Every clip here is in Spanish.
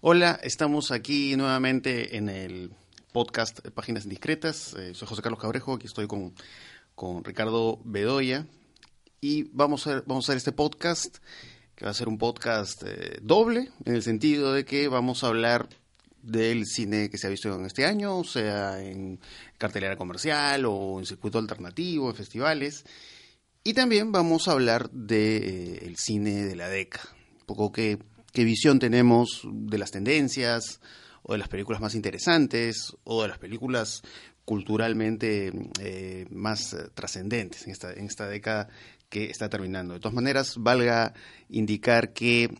Hola, estamos aquí nuevamente en el podcast Páginas Indiscretas. Eh, soy José Carlos Cabrejo, aquí estoy con, con Ricardo Bedoya y vamos a, vamos a hacer este podcast que va a ser un podcast eh, doble en el sentido de que vamos a hablar del cine que se ha visto en este año, sea en cartelera comercial o en circuito alternativo, en festivales. Y también vamos a hablar del de, eh, cine de la década, un poco qué, qué visión tenemos de las tendencias o de las películas más interesantes o de las películas culturalmente eh, más trascendentes en esta, en esta década que está terminando. De todas maneras, valga indicar que,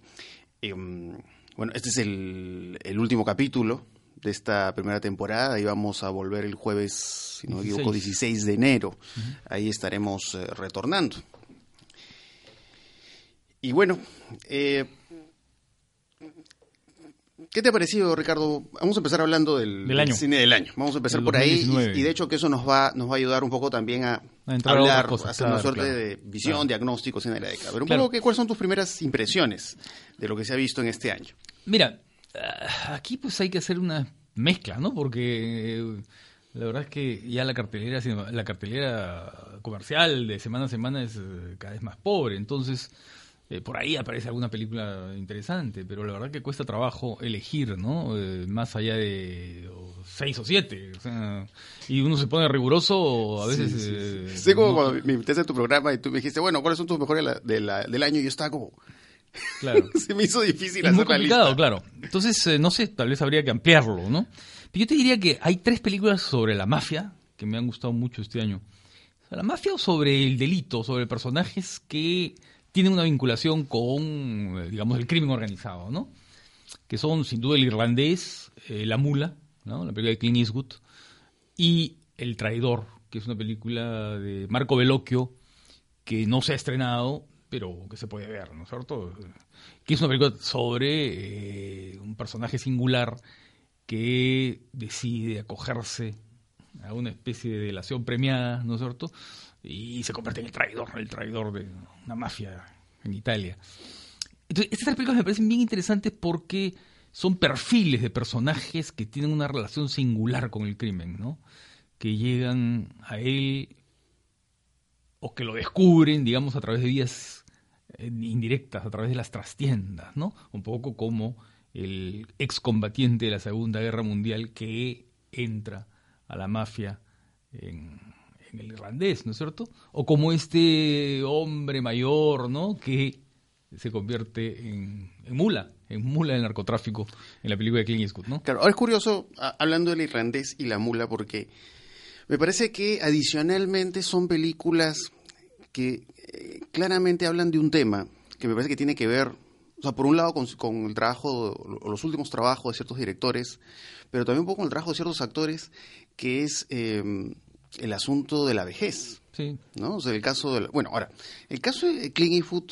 em, bueno, este es el, el, último capítulo de esta primera temporada y vamos a volver el jueves, si no me equivoco, 16 de enero. Ahí estaremos eh, retornando. Y bueno, eh, ¿Qué te ha parecido, Ricardo? Vamos a empezar hablando del, cine del año. Vamos a empezar por ahí y, de hecho que eso nos va nos va a ayudar un poco también a, hablar, a hacer una suerte de visión, diagnóstico, cine de la década. Pero un poco, ¿cuáles son tus primeras impresiones de lo que se ha visto en este año? Mira, ah, aquí pues hay que hacer una mezcla, ¿no? Porque la verdad es que ya la cartelera, la cartelera comercial de semana a semana es eh, cada vez más pobre. Entonces eh, por ahí aparece alguna película interesante, pero la verdad que cuesta trabajo elegir, ¿no? Eh, más allá de seis o siete. O sea, y uno se pone riguroso a veces. Sí, eh, sí, como cuando me invitaste a tu programa y tú me dijiste, bueno, ¿cuáles son tus mejores de la, del año? Y yo estaba como. Claro. se me hizo difícil es hacer muy complicado, claro. Entonces, no sé, tal vez habría que ampliarlo, ¿no? Pero yo te diría que hay tres películas sobre la mafia que me han gustado mucho este año. la mafia o sobre el delito, sobre personajes que tienen una vinculación con, eh, digamos, el crimen organizado, ¿no? Que son, sin duda, el irlandés, eh, La Mula, ¿no? La película de Clint Eastwood, y El Traidor, que es una película de Marco Bellocchio, que no se ha estrenado, pero que se puede ver, ¿no es cierto? Que es una película sobre eh, un personaje singular que decide acogerse a una especie de delación premiada, ¿no es cierto? Y se convierte en el traidor, el traidor de una mafia en Italia. Entonces, estas películas me parecen bien interesantes porque son perfiles de personajes que tienen una relación singular con el crimen, ¿no? Que llegan a él o que lo descubren, digamos, a través de vías eh, indirectas, a través de las trastiendas, ¿no? Un poco como el excombatiente de la Segunda Guerra Mundial que entra a la mafia en, en el irlandés, ¿no es cierto? O como este hombre mayor, ¿no? Que se convierte en, mula, en mula del narcotráfico en la película de Clint Eastwood, ¿no? Claro, ahora es curioso, hablando del irlandés y la mula, porque me parece que adicionalmente son películas que eh, claramente hablan de un tema que me parece que tiene que ver, o sea, por un lado con, el trabajo, o los últimos trabajos de ciertos directores, pero también un poco con el trabajo de ciertos actores, que es... Eh, el asunto de la vejez. Sí. ¿No? O sea, el caso de bueno, ahora, el caso de Clint Eastwood,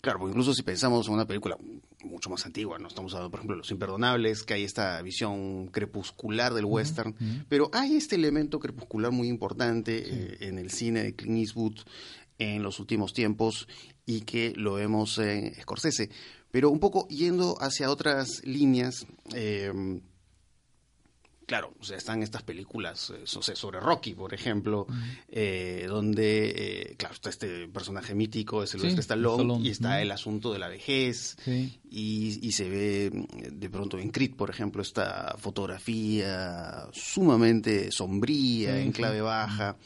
claro, incluso si pensamos en una película mucho más antigua, no estamos hablando, por ejemplo, de Los Imperdonables, que hay esta visión crepuscular del western, pero hay este elemento crepuscular muy importante eh, en el cine de Clint Eastwood en los últimos tiempos y que lo vemos en Scorsese. Pero un poco yendo hacia otras líneas, eh, claro, o sea, están estas películas eh, sobre Rocky, por ejemplo, eh, donde, eh, claro, está este personaje mítico de Sylvester Stallone, y está el asunto de la vejez y, se ve mm, de pronto en Creed, por ejemplo, esta fotografía sumamente sombría, en clave baja.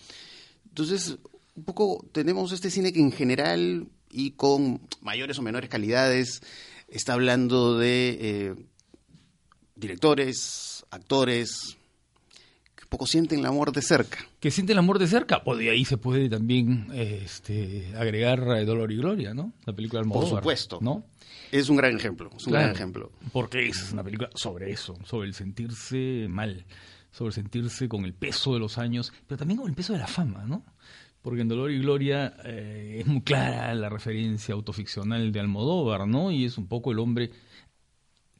Entonces, un poco tenemos este cine que en general y con mayores o menores calidades está hablando de directores, actores que poco sienten el amor de cerca. Que sienten el amor de cerca, pues de ahí se puede también este, agregar Dolor y Gloria, ¿no? La película Almodóvar. Por supuesto. ¿no? Es un gran ejemplo, es un gran ejemplo. Porque es una película sobre eso, sobre el sentirse mal, sobre el sentirse con el peso de los años, pero también con el peso de la fama, ¿no? Porque en Dolor y Gloria eh, es muy clara la referencia autoficcional de Almodóvar, ¿no? Y es un poco el hombre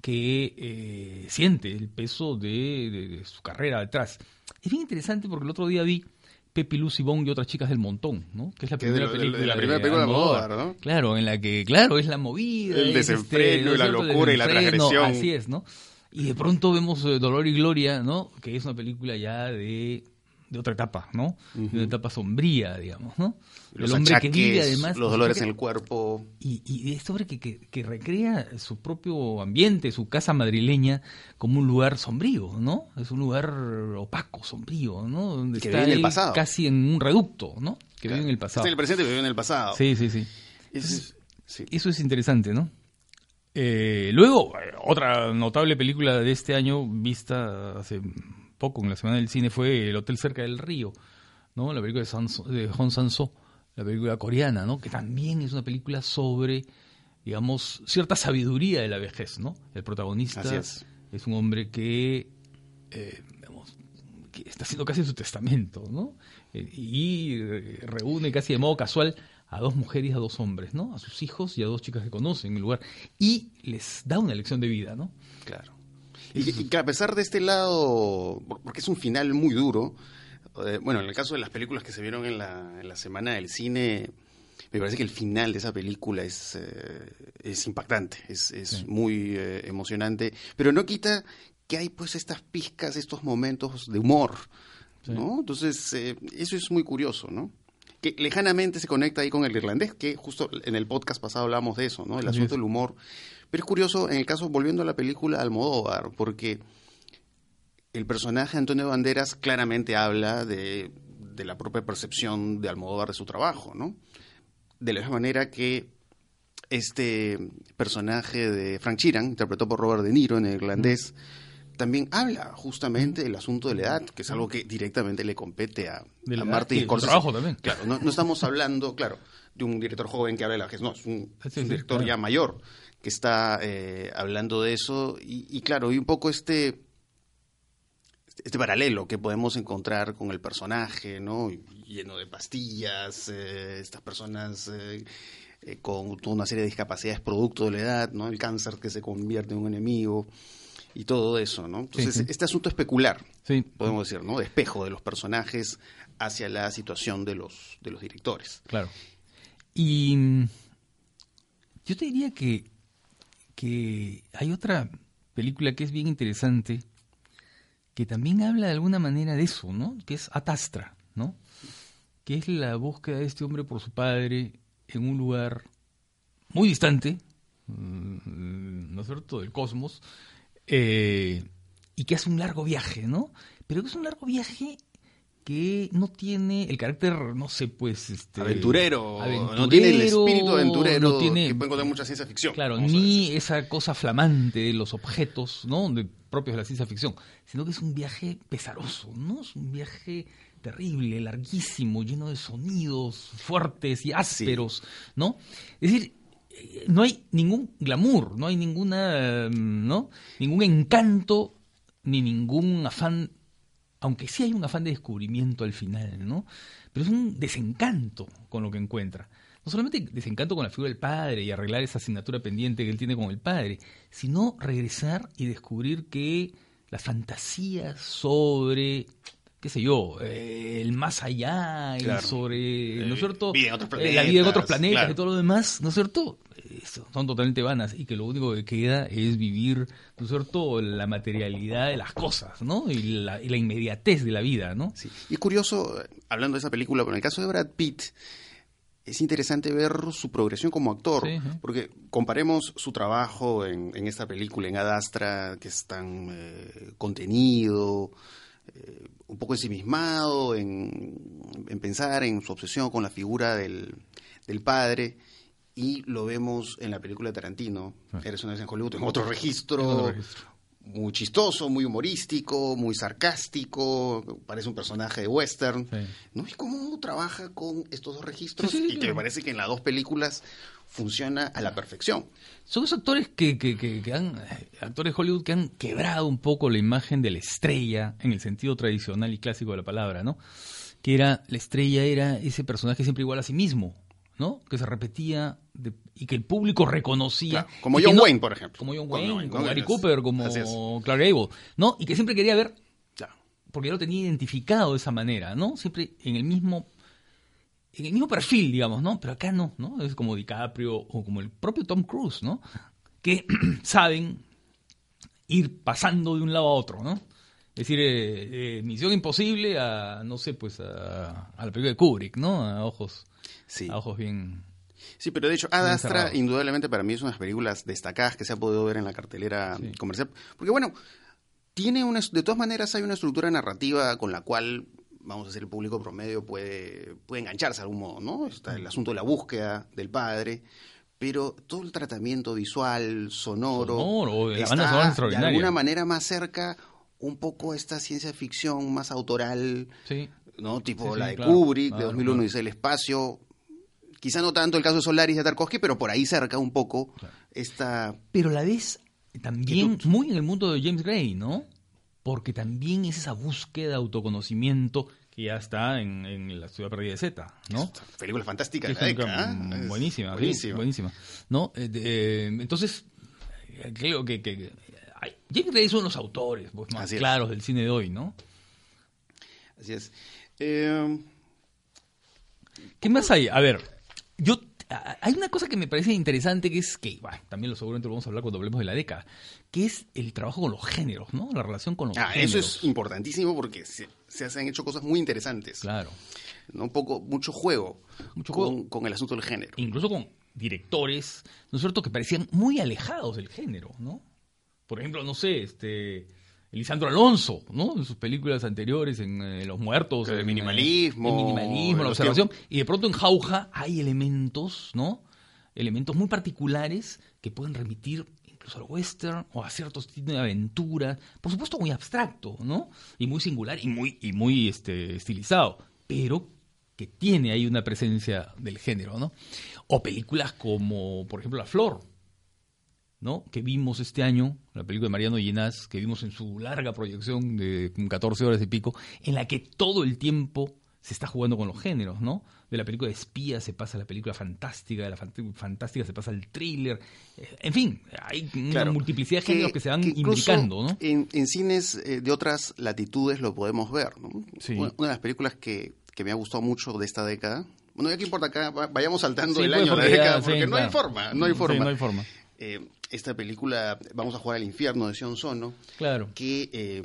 que eh, siente el peso de, su carrera detrás. Es bien interesante porque el otro día vi Pepi Lucy Bong y otras chicas del montón, ¿no? Que es la Que de primera de película, la primera película de Almodóvar, ¿no? Claro, en la que, claro, es la movida. El es, desenfreno y la locura y la transgresión. Así es, ¿no? Y de pronto vemos eh, Dolor y Gloria, ¿no? Que es una película ya de, de otra etapa, ¿no? De una etapa sombría, digamos, ¿no? Los el hombre achaques, que vive además... los dolores en el cuerpo. y, y este hombre que, que, que recrea su propio ambiente, su casa madrileña, como un lugar sombrío, ¿no? Es un lugar opaco, sombrío, ¿no? Donde Que está vive en el pasado. casi en un reducto, ¿no? Que Claro. vive en el pasado. Está en el presente, pero vive en el pasado. Sí, sí, sí. Sí. Eso es interesante, ¿no? Eh, luego, eh, otra notable película de este año, vista hace poco en la Semana del Cine, fue El Hotel Cerca del Río, ¿no? La película de, Sanso- de Hong Sang-soo, la película coreana, ¿no? Que también es una película sobre, digamos, cierta sabiduría de la vejez, ¿no? El protagonista es un hombre que, eh, digamos, que está haciendo casi su testamento, ¿no? Eh, y eh, reúne casi de modo casual a dos mujeres y a dos hombres, ¿no? A sus hijos y a dos chicas que conocen en el lugar. Y les da una lección de vida, ¿no? Claro. Y, y que a pesar de este lado, por- porque es un final muy duro, eh, bueno, en el caso de las películas que se vieron en la, en la semana del cine, me parece que el final de esa película es, eh, es impactante, es, es Sí. muy eh, emocionante, pero no quita que hay pues estas pizcas, estos momentos de humor, Sí. ¿no? Entonces, eh, eso es muy curioso, ¿no? Que lejanamente se conecta ahí con el irlandés, que justo en el podcast pasado hablamos de eso, ¿no? El asunto del humor. Pero es curioso, en el caso, volviendo a la película Almodóvar, porque el personaje Antonio Banderas claramente habla de, de la propia percepción de Almodóvar de su trabajo, ¿no? De la misma manera que este personaje de Frank Sheeran, interpretado por Robert De Niro en el irlandés, también habla justamente del asunto de la edad, que es algo que directamente le compete a, De la a Martin Scorsese. trabajo también. Claro, no, no estamos hablando, claro, de un director joven que habla de la vejez, no, es un, Sí, director claro. ya mayor que está eh, hablando de eso y, y claro, y un poco este este paralelo que podemos encontrar con el personaje, ¿no? Lleno de pastillas, eh, estas personas eh, con toda una serie de discapacidades producto de la edad, ¿no? El cáncer que se convierte en un enemigo y todo eso, ¿no? Entonces, sí. este asunto especular, Sí. podemos decir, ¿no? De espejo de los personajes hacia la situación de los, de los directores. Claro. Y mm, yo te diría que, que hay otra película que es bien interesante, que también habla de alguna manera de eso, ¿no? Que es Atastra, ¿no? Que es la búsqueda de este hombre por su padre en un lugar muy distante, mm, ¿no es cierto?, del cosmos, eh, y que hace un largo viaje, ¿no? Pero que es un largo viaje que no tiene el carácter, no sé, pues... Este, Aventurero, no tiene el espíritu aventurero no tiene- que puede encontrar mucha ciencia ficción. Claro, ni esa cosa flamante de los objetos, ¿no? De, propios de la ciencia ficción, sino que es un viaje pesaroso, ¿no? Es un viaje terrible, larguísimo, lleno de sonidos fuertes y ásperos, ¿no? Es decir, eh, no hay ningún glamour, no hay ninguna, mm, ¿no? Ningún encanto ni ningún afán aunque sí hay un afán de descubrimiento al final, ¿no? Pero es un desencanto con lo que encuentra. No solamente desencanto con la figura del padre y arreglar esa asignatura pendiente que él tiene con el padre, sino regresar y descubrir que las fantasías sobre, qué sé yo, eh, el más allá y sobre, ¿no Eh, es cierto? vida en otros Eh, la vida en otros planetas, planetas claro. y todo lo demás, ¿no es cierto? Son totalmente vanas y que lo único que queda es vivir, ¿no es cierto?, la materialidad de las cosas, ¿no? Y la, y la inmediatez de la vida, ¿no? Sí. Y es curioso, hablando de esa película, pero en el caso de Brad Pitt, es interesante ver su progresión como actor, Sí, porque comparemos su trabajo en, en esta película, en Adastra, que es tan eh, contenido, eh, un poco ensimismado en, en pensar en su obsesión con la figura del, del padre, y lo vemos en la película de Tarantino, Ah. Eres una vez en Hollywood, en otro registro, En otro registro. muy chistoso, muy humorístico, muy sarcástico, parece un personaje de western. Sí. ¿No? ¿Y cómo trabaja con estos dos registros? Sí, sí, sí, y que me parece que en las dos películas funciona a la perfección. Son esos actores que, que, que, que han, eh, actores de Hollywood que han quebrado un poco la imagen de la estrella en el sentido tradicional y clásico de la palabra, ¿no? Que era, la estrella era ese personaje siempre igual a sí mismo, ¿no? Que se repetía de- y que el público reconocía. Claro, como John no- Wayne, por ejemplo. Como John Wayne, como Gary Cooper, como. Clark Gable, ¿no? Y que siempre quería ver porque ya lo tenía identificado de esa manera, ¿no? Siempre en el mismo en el mismo perfil, digamos, ¿no? Pero acá no, ¿no? Es como DiCaprio o como el propio Tom Cruise, ¿no? Que saben ir pasando de un lado a otro, ¿no? Es decir, eh, eh, Misión Imposible a, no sé, pues a, a la película de Kubrick, ¿no? A ojos, Sí. a ojos bien... Sí, pero de hecho, Ad Astra, indudablemente para mí es una de las películas destacadas que se ha podido ver en la cartelera Sí. comercial. Porque bueno, tiene una, de todas maneras hay una estructura narrativa con la cual, vamos a decir, el público promedio puede, puede engancharse de algún modo, ¿no? Está el asunto de la búsqueda del padre, pero todo el tratamiento visual, sonoro, Sonoro, está de alguna manera más cerca un poco esta ciencia ficción más autoral, Sí, ¿no? Tipo Sí, sí, la de claro, Kubrick, de claro, 2001 claro. dice el espacio. Quizá no tanto el caso de Solaris de Tarkovsky, pero por ahí cerca un poco esta... pero la vez también muy en el mundo de James Gray, ¿no? Porque también es esa búsqueda de autoconocimiento que ya está en, en la ciudad perdida de Z, ¿no? película fantástica de la década. ¿eh? Buenísima, sí, buenísima. ¿No? Eh, de- eh, entonces, eh, creo que, que- que- ay, James Gray es uno de los autores pues, más Así es. claros del cine de hoy, ¿no? Así es. Eh, ¿Qué más hay? A ver, yo hay una cosa que me parece interesante que es que, bueno, también lo seguramente lo vamos a hablar cuando hablemos de la década, que es el trabajo con los géneros, ¿no? La relación con los ah, géneros. eso es importantísimo porque se, se han hecho cosas muy interesantes. Claro. ¿no? Un poco, mucho juego, Mucho con, juego. con el asunto del género. Incluso con directores, ¿no es cierto?, que parecían muy alejados del género, ¿no? Por ejemplo, no sé, este Lisandro Alonso, ¿no? En sus películas anteriores, en eh, Los Muertos, El en, eh, minimalismo, el minimalismo, la observación, y de pronto en Jauja hay elementos, ¿no? Elementos muy particulares que pueden remitir incluso al western o a ciertos tipos de aventuras, por supuesto muy abstracto, ¿no? Y muy singular y muy y muy este estilizado, pero que tiene ahí una presencia del género, ¿no? O películas como, por ejemplo, La Flor, ¿no? Que vimos este año, la película de Mariano Ginás, que vimos en su larga proyección de 14 horas y pico, en la que todo el tiempo se está jugando con los géneros, ¿no? De la película de espía se pasa a la película fantástica, de la fant- fantástica se pasa al thriller, eh, en fin, hay una multiplicidad de géneros que, se van imbricando, ¿no? En, en cines eh, de otras latitudes lo podemos ver, ¿no? Sí. Una, una de las películas que, que me ha gustado mucho de esta década. Bueno, ya que importa acá, va- vayamos saltando Sí, el pues, año, la porque ya, década, sí, porque no hay claro. forma, no hay Sí, forma. no hay forma. Eh, esta película, Vamos a jugar al infierno, de Sion Sono, Claro. que eh,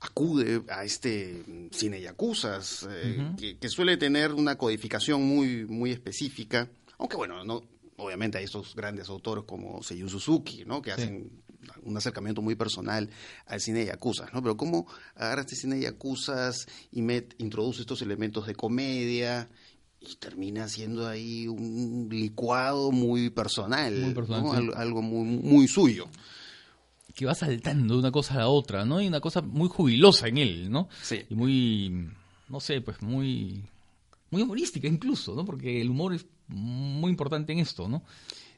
acude a este cine yacuzas, eh, que, que suele tener una codificación muy, muy específica, aunque bueno, no, obviamente hay estos grandes autores como Seiyuu Suzuki, ¿no? que Sí. hacen un acercamiento muy personal al cine de yacuzas, ¿no? Pero cómo agarra este cine de yacuzas y met- introduce estos elementos de comedia y termina siendo ahí un licuado muy personal, Muy personal, ¿no? sí. Al- algo muy, muy suyo. que va saltando de una cosa a la otra, ¿no? Y una cosa muy jubilosa en él, ¿no? Sí. Y muy, no sé, pues muy, muy humorística incluso, ¿no? Porque el humor es muy importante en esto, ¿no?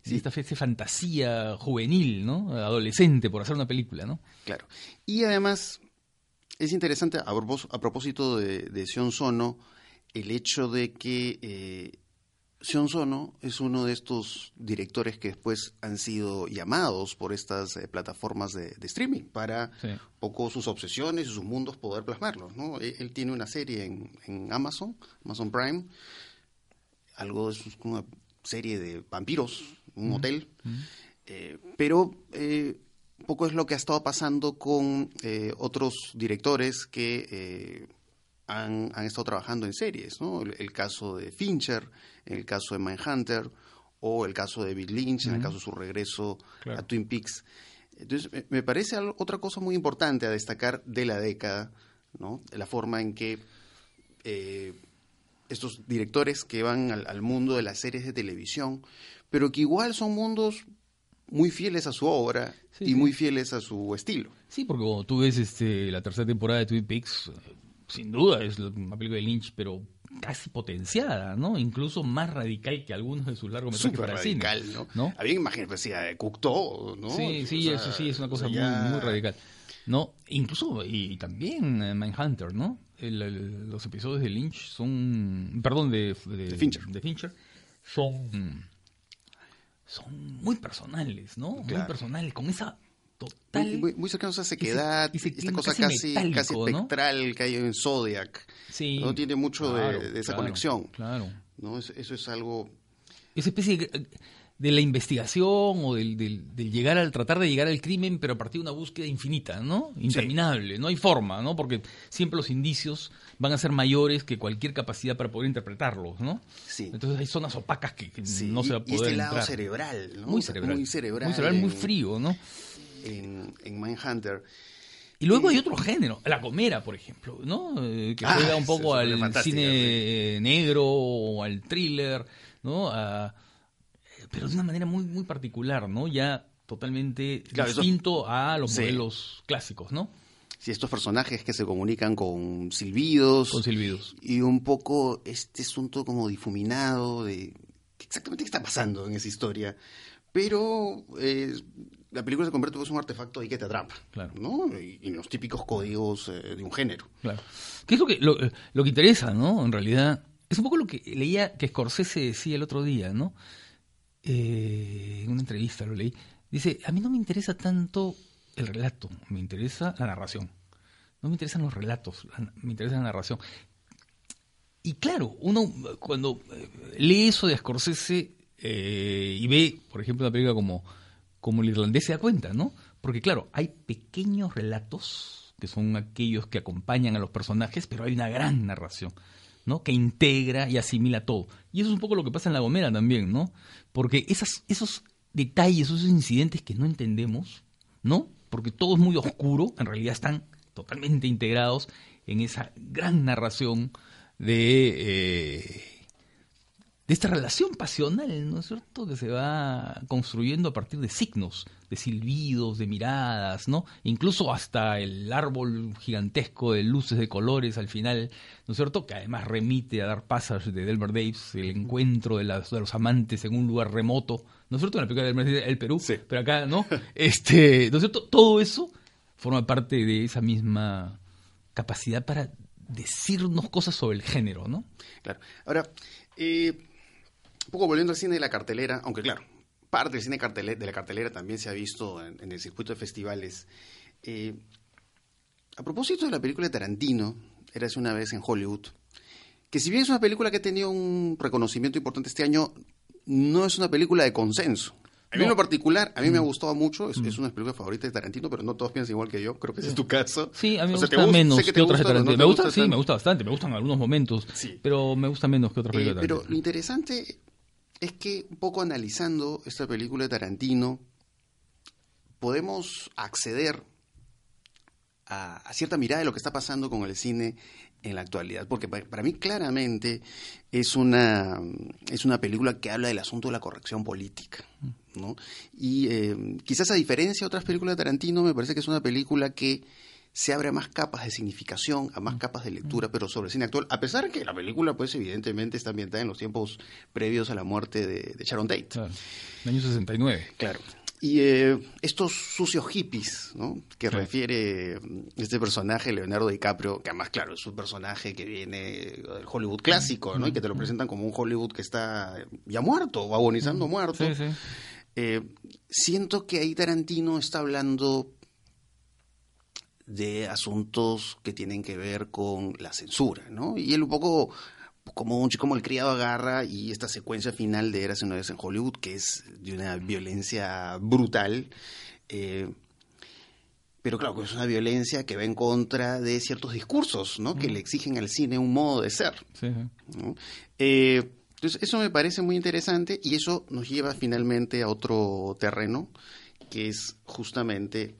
Sí. Esta fantasía juvenil, ¿no? Adolescente por hacer una película, ¿no? Claro. Y además, es interesante, a propósito de, de Sion Sono, el hecho de que eh, Sion Sono es uno de estos directores que después han sido llamados por estas eh, plataformas de, de streaming para Sí. poco sus obsesiones y sus mundos poder plasmarlos. ¿no? Él, él tiene una serie en, en Amazon, Amazon Prime, algo es una serie de vampiros, un hotel, eh, pero eh, poco es lo que ha estado pasando con otros directores que han, han estado trabajando en series, ¿no? El, el caso de Fincher, el caso de Mindhunter, o el caso de David Lynch, en el caso de su regreso Claro. a Twin Peaks. Entonces, me, me parece algo- otra cosa muy importante a destacar de la década, ¿no? La forma en que eh, estos directores que van al, al mundo de las series de televisión, pero que igual son mundos muy fieles a su obra Sí, y sí. muy fieles a su estilo. Sí, porque cuando tú ves este, la tercera temporada de Twin Peaks, sin duda es la- una película de Lynch, pero casi potenciada, ¿no? Incluso más radical que algunos de sus largometrajes para cine. radical, ¿no? ¿no? Había imágenes, pues, sí, de Cocteau, ¿no? Sí, sí, O sea, eso sí, es una o cosa sea, ya- muy, muy radical. ¿No? Incluso, y también eh, Mindhunter, ¿no? El- el- los episodios de Lynch son. Perdón, de, de, De Fincher. de Fincher, son. Son muy personales, ¿no? Muy personales, con esa total. Muy, muy cercano a sequedad, esta cosa casi casi, casi, metálico, ¿no? espectral que hay en Zodiac. Sí, no tiene mucho de- claro, de, esa claro, conexión. Claro. ¿no? Es- Eso es algo... Esa especie de, de la investigación o del, del- del llegar al tratar de llegar al crimen, pero a partir de una búsqueda infinita, ¿no? Interminable, no hay forma, ¿no? Porque siempre los indicios van a ser mayores que cualquier capacidad para poder interpretarlos, ¿no? Sí. Entonces hay zonas opacas que, que Sí, no se va a y poder este lado entrar. cerebral, ¿no? Muy cerebral. Muy cerebral. Muy cerebral, muy en- frío, ¿no? En, en Mindhunter. Y luego hay otro género, la comera, por ejemplo, ¿no? Eh, que Ah, juega un esa poco al cine eh, negro o al thriller, ¿no? A- pero de una manera muy muy particular, ¿no? Ya totalmente Claro, eso- distinto a los Sí. modelos clásicos, ¿no? Sí, estos personajes que se comunican con silbidos. Con silbidos. y un poco este asunto como difuminado de qué exactamente qué está pasando en esa historia. Pero eh, la película se convierte en un artefacto ahí que te atrapa, Claro. ¿no? Y, y los típicos códigos eh, de un género. Claro. ¿Qué es lo que, lo, lo que interesa, ¿no? En realidad, es un poco lo que leía que Scorsese decía el otro día, ¿no? Eh, en una entrevista lo leí. Dice, a mí no me interesa tanto el relato, me interesa la narración. No me interesan los relatos, la- me interesa la narración. Y claro, uno cuando eh, lee eso de Scorsese eh, y ve, por ejemplo, una película como, como El Irlandés, se da cuenta, ¿no? Porque claro, hay pequeños relatos que son aquellos que acompañan a los personajes, pero hay una gran narración, ¿no? Que integra y asimila todo. Y eso es un poco lo que pasa en La Gomera también, ¿no? Porque esos detalles, esos incidentes que no entendemos, ¿no? Porque todo es muy oscuro, en realidad están totalmente integrados en esa gran narración de, eh, de esta relación pasional, ¿no es cierto?, que se va construyendo a partir de signos, de silbidos, de miradas, ¿no? Incluso hasta el árbol gigantesco de luces de colores al final, ¿no es cierto?, que además remite a Dark Passage de Delmer Daves, el encuentro de, las- de los amantes en un lugar remoto, ¿no es cierto?, en la película de Delmer Daves, el Perú, Sí. pero acá, ¿no? Este, ¿no es cierto?, todo eso forma parte de esa misma capacidad para decirnos cosas sobre el género, ¿no? Claro. Ahora, eh, un poco volviendo al cine de la cartelera, aunque claro, parte del cine cartele- de la cartelera también se ha visto en, en el circuito de festivales. Eh, a propósito de la película de Tarantino, Érase una vez en Hollywood, que si bien es una película que ha tenido un reconocimiento importante este año, no es una película de consenso. A mí en lo particular, a mí Mm. me ha gustado mucho, es, es una película favorita de Tarantino, pero no todos piensan igual que yo, creo que ese es tu caso. Sí, a mí me O sea, ¿te gusta gusta? menos que, otras de gusta, Tarantino. no me gusta, gusta sí, me gusta bastante, me gustan algunos momentos, Sí. pero me gusta menos que otras Eh, películas. de pero lo interesante es que un poco analizando esta película de Tarantino, podemos acceder a, cierta mirada de lo que está pasando con el cine en la actualidad, porque pa- para mí claramente es una, es una película que habla del asunto de la corrección política. ¿no? Y eh, quizás a diferencia de otras películas de Tarantino, me parece que es una película que se abre a más capas de significación, a más capas de lectura, pero sobre el cine actual, a pesar que la película, pues evidentemente está ambientada en los tiempos previos a la muerte de, de Sharon Tate. Claro. El año 69. Claro. Y eh, estos sucios hippies, ¿no? Que Claro. refiere mm, este personaje, Leonardo DiCaprio, que además, claro, es un personaje que viene del Hollywood clásico, ¿no? Y que te lo presentan como un Hollywood que está ya muerto o agonizando muerto. Sí, sí. Eh, siento que ahí Tarantino está hablando de asuntos que tienen que ver con la censura, ¿no? Y él un poco como un como el criado agarra y esta secuencia final de Eras una vez en Hollywood, que es de una violencia brutal, eh, pero claro, que es una violencia que va en contra de ciertos discursos, ¿no? Que le exigen al cine un modo de ser. sí, sí. ¿no? Eh, entonces, eso me parece muy interesante y eso nos lleva finalmente a otro terreno, que es justamente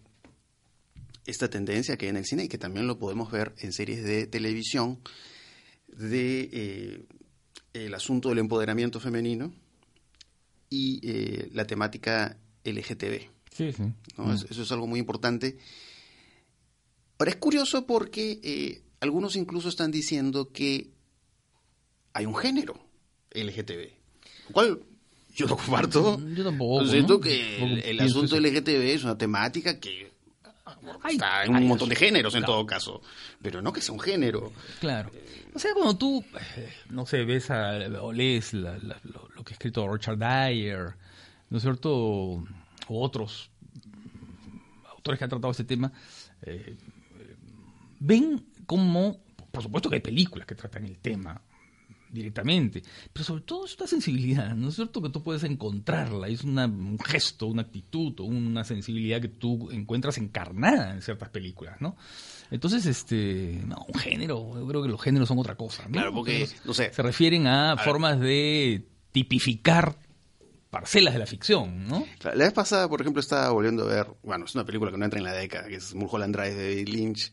esta tendencia que hay en el cine y que también lo podemos ver en series de televisión, de eh, el asunto del empoderamiento femenino y eh, la temática LGTB. Sí, sí. Mm. Eso es algo muy importante. Ahora, es curioso porque eh, algunos incluso están diciendo que hay un género LGTB, lo cual yo no comparto. Mm, Yo tampoco. Siento ¿no? que el, el asunto. LGTB es una temática que Hay- está en hay un montón de géneros en todo caso, pero no que sea un género. Claro. O sea, cuando tú, eh, no sé, ves a, o lees la- la- lo, lo que ha escrito Richard Dyer, ¿no es cierto? O otros autores que han tratado este tema, eh, ven como, por supuesto que hay películas que tratan el tema directamente, pero sobre todo es una sensibilidad, ¿no es cierto? Que tú puedes encontrarla, es una, un gesto, una actitud, una sensibilidad que tú encuentras encarnada en ciertas películas, ¿no? Entonces, este, no, un género, yo creo que los géneros son otra cosa, ¿no? Claro, porque, no sé. Se refieren a, formas de tipificar parcelas de la ficción, ¿no? La vez pasada, por ejemplo, estaba volviendo a ver, bueno, es una película que no entra en la década, que es Mulholland Drive de David Lynch,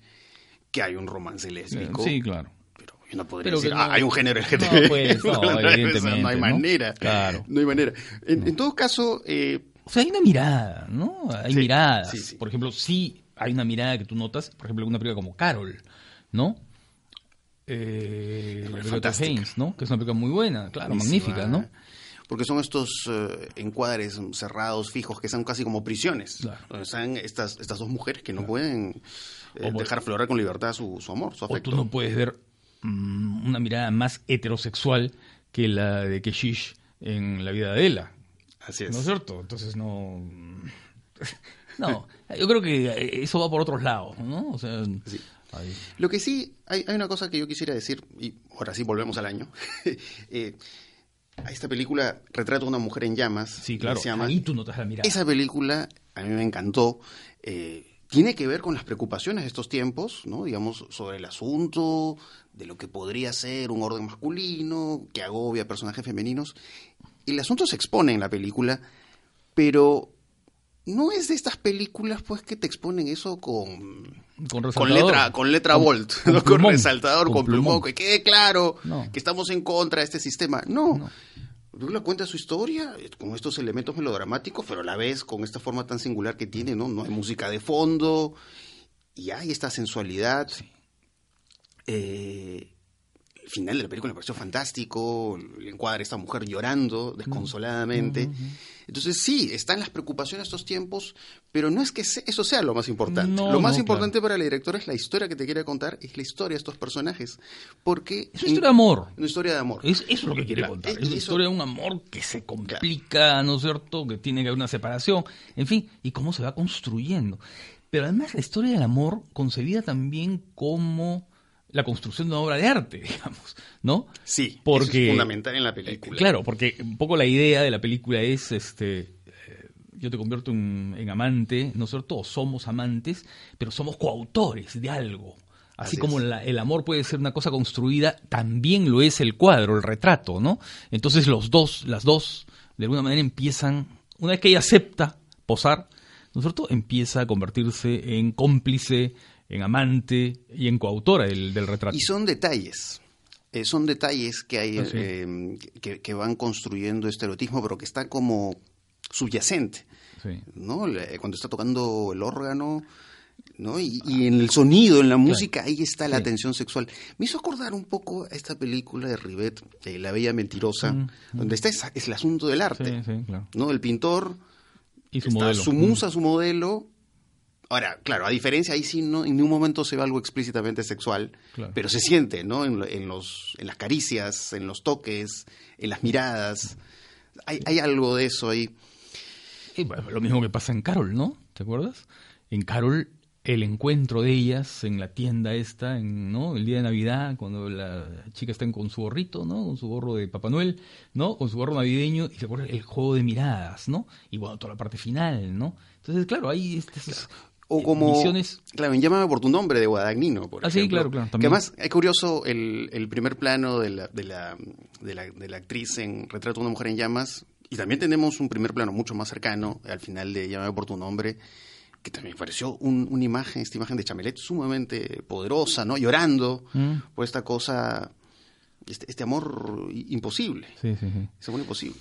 que hay un romance lésbico. Sí, claro. Pero yo no podría decir, ah, hay un género LGTB. No, pues, no, no hay manera. Claro. No hay manera. En, en todo caso... Eh, o sea, hay una mirada, ¿no? Hay Sí, miradas. sí, sí. Por ejemplo, sí hay una mirada que tú notas, por ejemplo, en una película como Carol, ¿no? Eh. Haynes, ¿no? Que es una película muy buena, claro, buenísima, magnífica, ¿no? Porque son estos eh, encuadres cerrados, fijos, que son casi como prisiones. Claro. Donde están estas, estas dos mujeres que no pueden eh, O dejar florar con libertad su, su amor, su O afecto. tú no puedes ver mm, una mirada más heterosexual que la de Keshish en la vida de Ella. Así es. ¿No es cierto? Entonces no. No, yo creo que eso va por otros lados, ¿no? O sea, Sí. ahí- Lo que sí, hay, hay una cosa que yo quisiera decir, y ahora sí volvemos al año. Eh, a esta película Retrato de una mujer en llamas. sí, claro. se llama. Ahí tú notas la mirada. Esa película a mí me encantó. eh, tiene que ver con las preocupaciones de estos tiempos, ¿no? Digamos, sobre el asunto de lo que podría ser un orden masculino, que agobia a personajes femeninos. El asunto se expone en la película, pero no es de estas películas pues que te exponen eso con Con letra con letra Con- volt, con ¿no? con plumón, resaltador, con con, plumón, plumón. que quede claro No. que estamos en contra de este sistema. No. No. La película cuenta su historia eh, con estos elementos melodramáticos, pero a la vez con esta forma tan singular que tiene, ¿no? No hay música de fondo y hay esta sensualidad. Eh, final de la película me pareció fantástico, el encuadre esta mujer llorando desconsoladamente. Entonces sí, están las preocupaciones de estos tiempos, pero no es que se- eso sea lo más importante. No, lo más no, importante para la directora es la historia que te quiere contar, es la historia de estos personajes. Porque Es una historia de amor. una historia de amor. Es, eso es lo que quiere Claro, contar. es- Es una eso- historia de un amor que se complica, ¿no es cierto? Que tiene que haber una separación, en fin, y cómo se va construyendo. Pero además la historia del amor concebida también como la construcción de una obra de arte, digamos, ¿no? Sí, Porque- eso es fundamental en la película. Claro, porque un poco la idea de la película es, este, eh, yo te convierto en, en amante, ¿no es cierto? O somos amantes, pero somos coautores de algo. Así, Así como la- el amor puede ser una cosa construida, también lo es el cuadro, el retrato, ¿no? Entonces los dos, las dos, de alguna manera empiezan, una vez que ella acepta posar, ¿no es cierto? Empieza a convertirse en cómplice, en amante y en coautora del, del retrato. Y son detalles. eh, son detalles que hay Ah, sí. eh, que, que van construyendo este erotismo, pero que está como subyacente. Sí. ¿no? Cuando está tocando el órgano, ¿no? Y, y en el sonido, en la música, ahí está la Sí. tensión sexual. Me hizo acordar un poco a esta película de Rivet, eh, La Bella Mentirosa, Mm, donde está esa- es el asunto del arte, Sí, sí, claro. ¿no? El pintor, Y su está modelo. su musa, su modelo. Ahora, claro, a diferencia, ahí sí no, en ningún momento se ve algo explícitamente sexual, Claro. pero se siente, ¿no? En, en los, en las caricias, en los toques, en las miradas. Hay, hay algo de eso ahí. Y bueno, lo mismo que pasa en Carol, ¿no? ¿Te acuerdas? En Carol, el encuentro de ellas en la tienda esta, en, ¿no? El día de Navidad, cuando la chica está con su gorrito, ¿no? Con su gorro de Papá Noel, ¿no? Con su gorro navideño, y se acuerda el juego de miradas, ¿no? Y bueno, toda la parte final, ¿no? Entonces, claro, hay estas O eh, como, visiones... claro, en Llámame por tu nombre de Guadagnino, por Ah, sí, ejemplo. claro, claro, Que además es curioso el, el primer plano de la, de, la, de, la, de la actriz en Retrato de una mujer en llamas. Y también tenemos un primer plano mucho más cercano al final de Llámame por tu nombre, que también pareció un- una imagen, esta imagen de Chamelet sumamente poderosa, ¿no? Llorando Mm. por esta cosa, este, este amor imposible, Sí, sí, sí. ese amor imposible.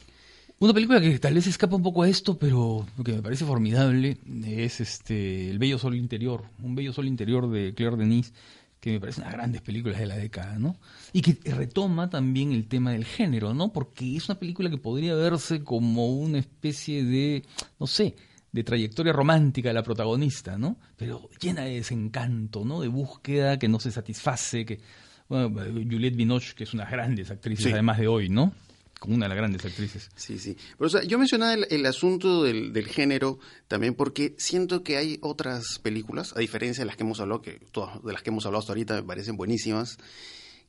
Una película que tal vez escapa un poco a esto, pero que me parece formidable, es este El Bello Sol Interior, un Bello Sol Interior de Claire Denis, que me parece una de las grandes películas de la década, ¿no? Y que retoma también el tema del género, ¿no? Porque es una película que podría verse como una especie de, no sé, de trayectoria romántica de la protagonista, ¿no? Pero llena de desencanto, ¿no? De búsqueda que no se satisface, que... Bueno, Juliette Binoche, que es una de las grandes actrices Sí. además de hoy, ¿no? Con una de las grandes actrices. Sí, sí. Pero, o sea, yo mencionaba el, asunto del, del, género también porque siento que hay otras películas, a diferencia de las que hemos hablado, que todas de las que hemos hablado hasta ahorita me parecen buenísimas,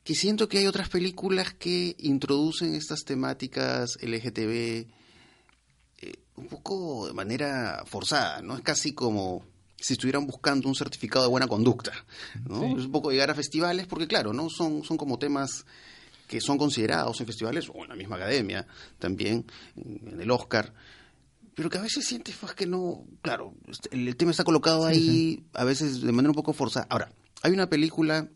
que siento que hay otras películas que introducen estas temáticas LGTB eh, un poco de manera forzada, ¿no? Es casi como si estuvieran buscando un certificado de buena conducta, ¿no? Es un poco llegar a festivales, porque claro, ¿no? Son, son como temas que son considerados en festivales o en la misma academia también, en el Oscar, pero que a veces sientes pues, que no, claro, este, el, tema está colocado ahí a veces de manera un poco forzada. Ahora, hay una película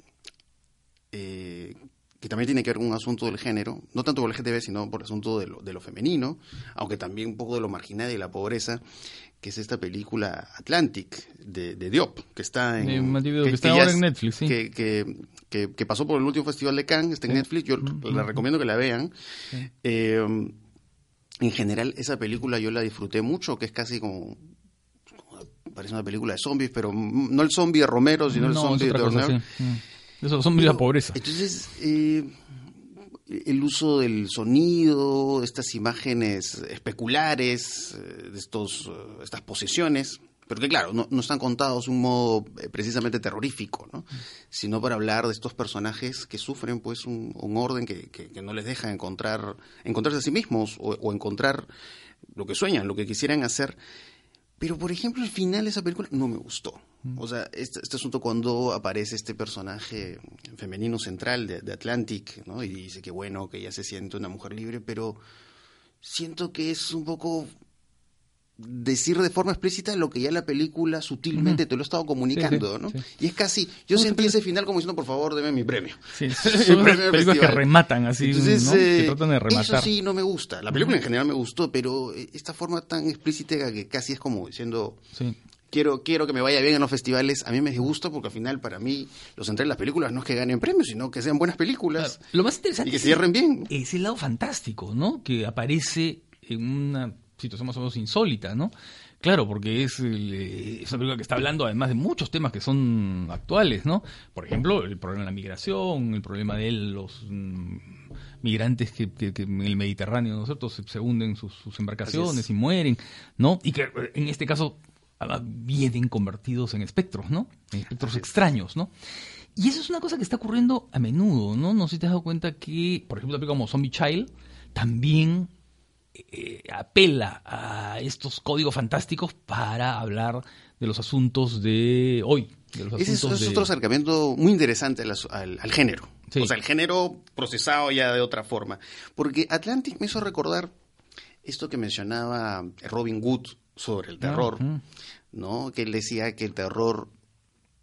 eh, que también tiene que ver con un asunto del género, no tanto por el LGTB, sino por el asunto de lo, de lo femenino, aunque también un poco de lo marginal y la pobreza, que es esta película Atlantic de, Diop, que está en, que, está ahora en Netflix, sí. que, que, pasó por el último festival de Cannes, está en Netflix, yo la recomiendo que la vean. Eh, en general, esa película yo la disfruté mucho, que es casi como parece una película de zombies, pero no el zombie de Romero, sino el zombie de Turner. Eso son la pobreza. Entonces, eh, el uso del sonido, estas imágenes especulares, eh, de estos, eh, estas posesiones, pero que claro, no, están contados de un modo precisamente terrorífico, ¿no? sino para hablar de estos personajes que sufren pues un, orden que, que, no les deja encontrar, encontrarse a sí mismos o, o encontrar lo que sueñan, lo que quisieran hacer pero, por ejemplo, el final de esa película no me gustó. O sea, este, este, asunto cuando aparece este personaje femenino central de, de, Atlantic, ¿no? Y dice que bueno, que ella se siente una mujer libre, pero siento que es un poco decir de forma explícita lo que ya la película sutilmente te lo ha estado comunicando, ¿no? Y es casi, yo sentí ese final como diciendo, por favor, deme mi premio. Sí, son películas que rematan así, Entonces, que eh, tratan de rematar. Eso sí no me gusta. La película en general me gustó, pero esta forma tan explícita que casi es como diciendo, quiero quiero que me vaya bien en los festivales, a mí me gusta porque al final para mí lo central de las películas no es que ganen premios, sino que sean buenas películas. Lo más interesante y que se cierren bien. Es el lado fantástico, ¿no? Que aparece en una situación más o menos insólita, ¿no? Claro, porque es, eh, es, una película que está hablando además de muchos temas que son actuales, ¿no? Por ejemplo, el problema de la migración, el problema de los mm, migrantes que, en el Mediterráneo, ¿no Se, hunden sus, embarcaciones y mueren, ¿no? Y que eh, en este caso vienen convertidos en espectros, ¿no? En espectros extraños, ¿no? Y eso es una cosa que está ocurriendo a menudo, ¿no? No sé si te has dado cuenta que, por ejemplo, como Zombie Child, también eh, apela a estos códigos fantásticos para hablar de los asuntos de hoy. Ese es, otro acercamiento muy interesante al, género. O sea, el género procesado ya de otra forma. Porque Atlantic me hizo recordar esto que mencionaba Robin Wood sobre el terror, ¿no? Que él decía que el terror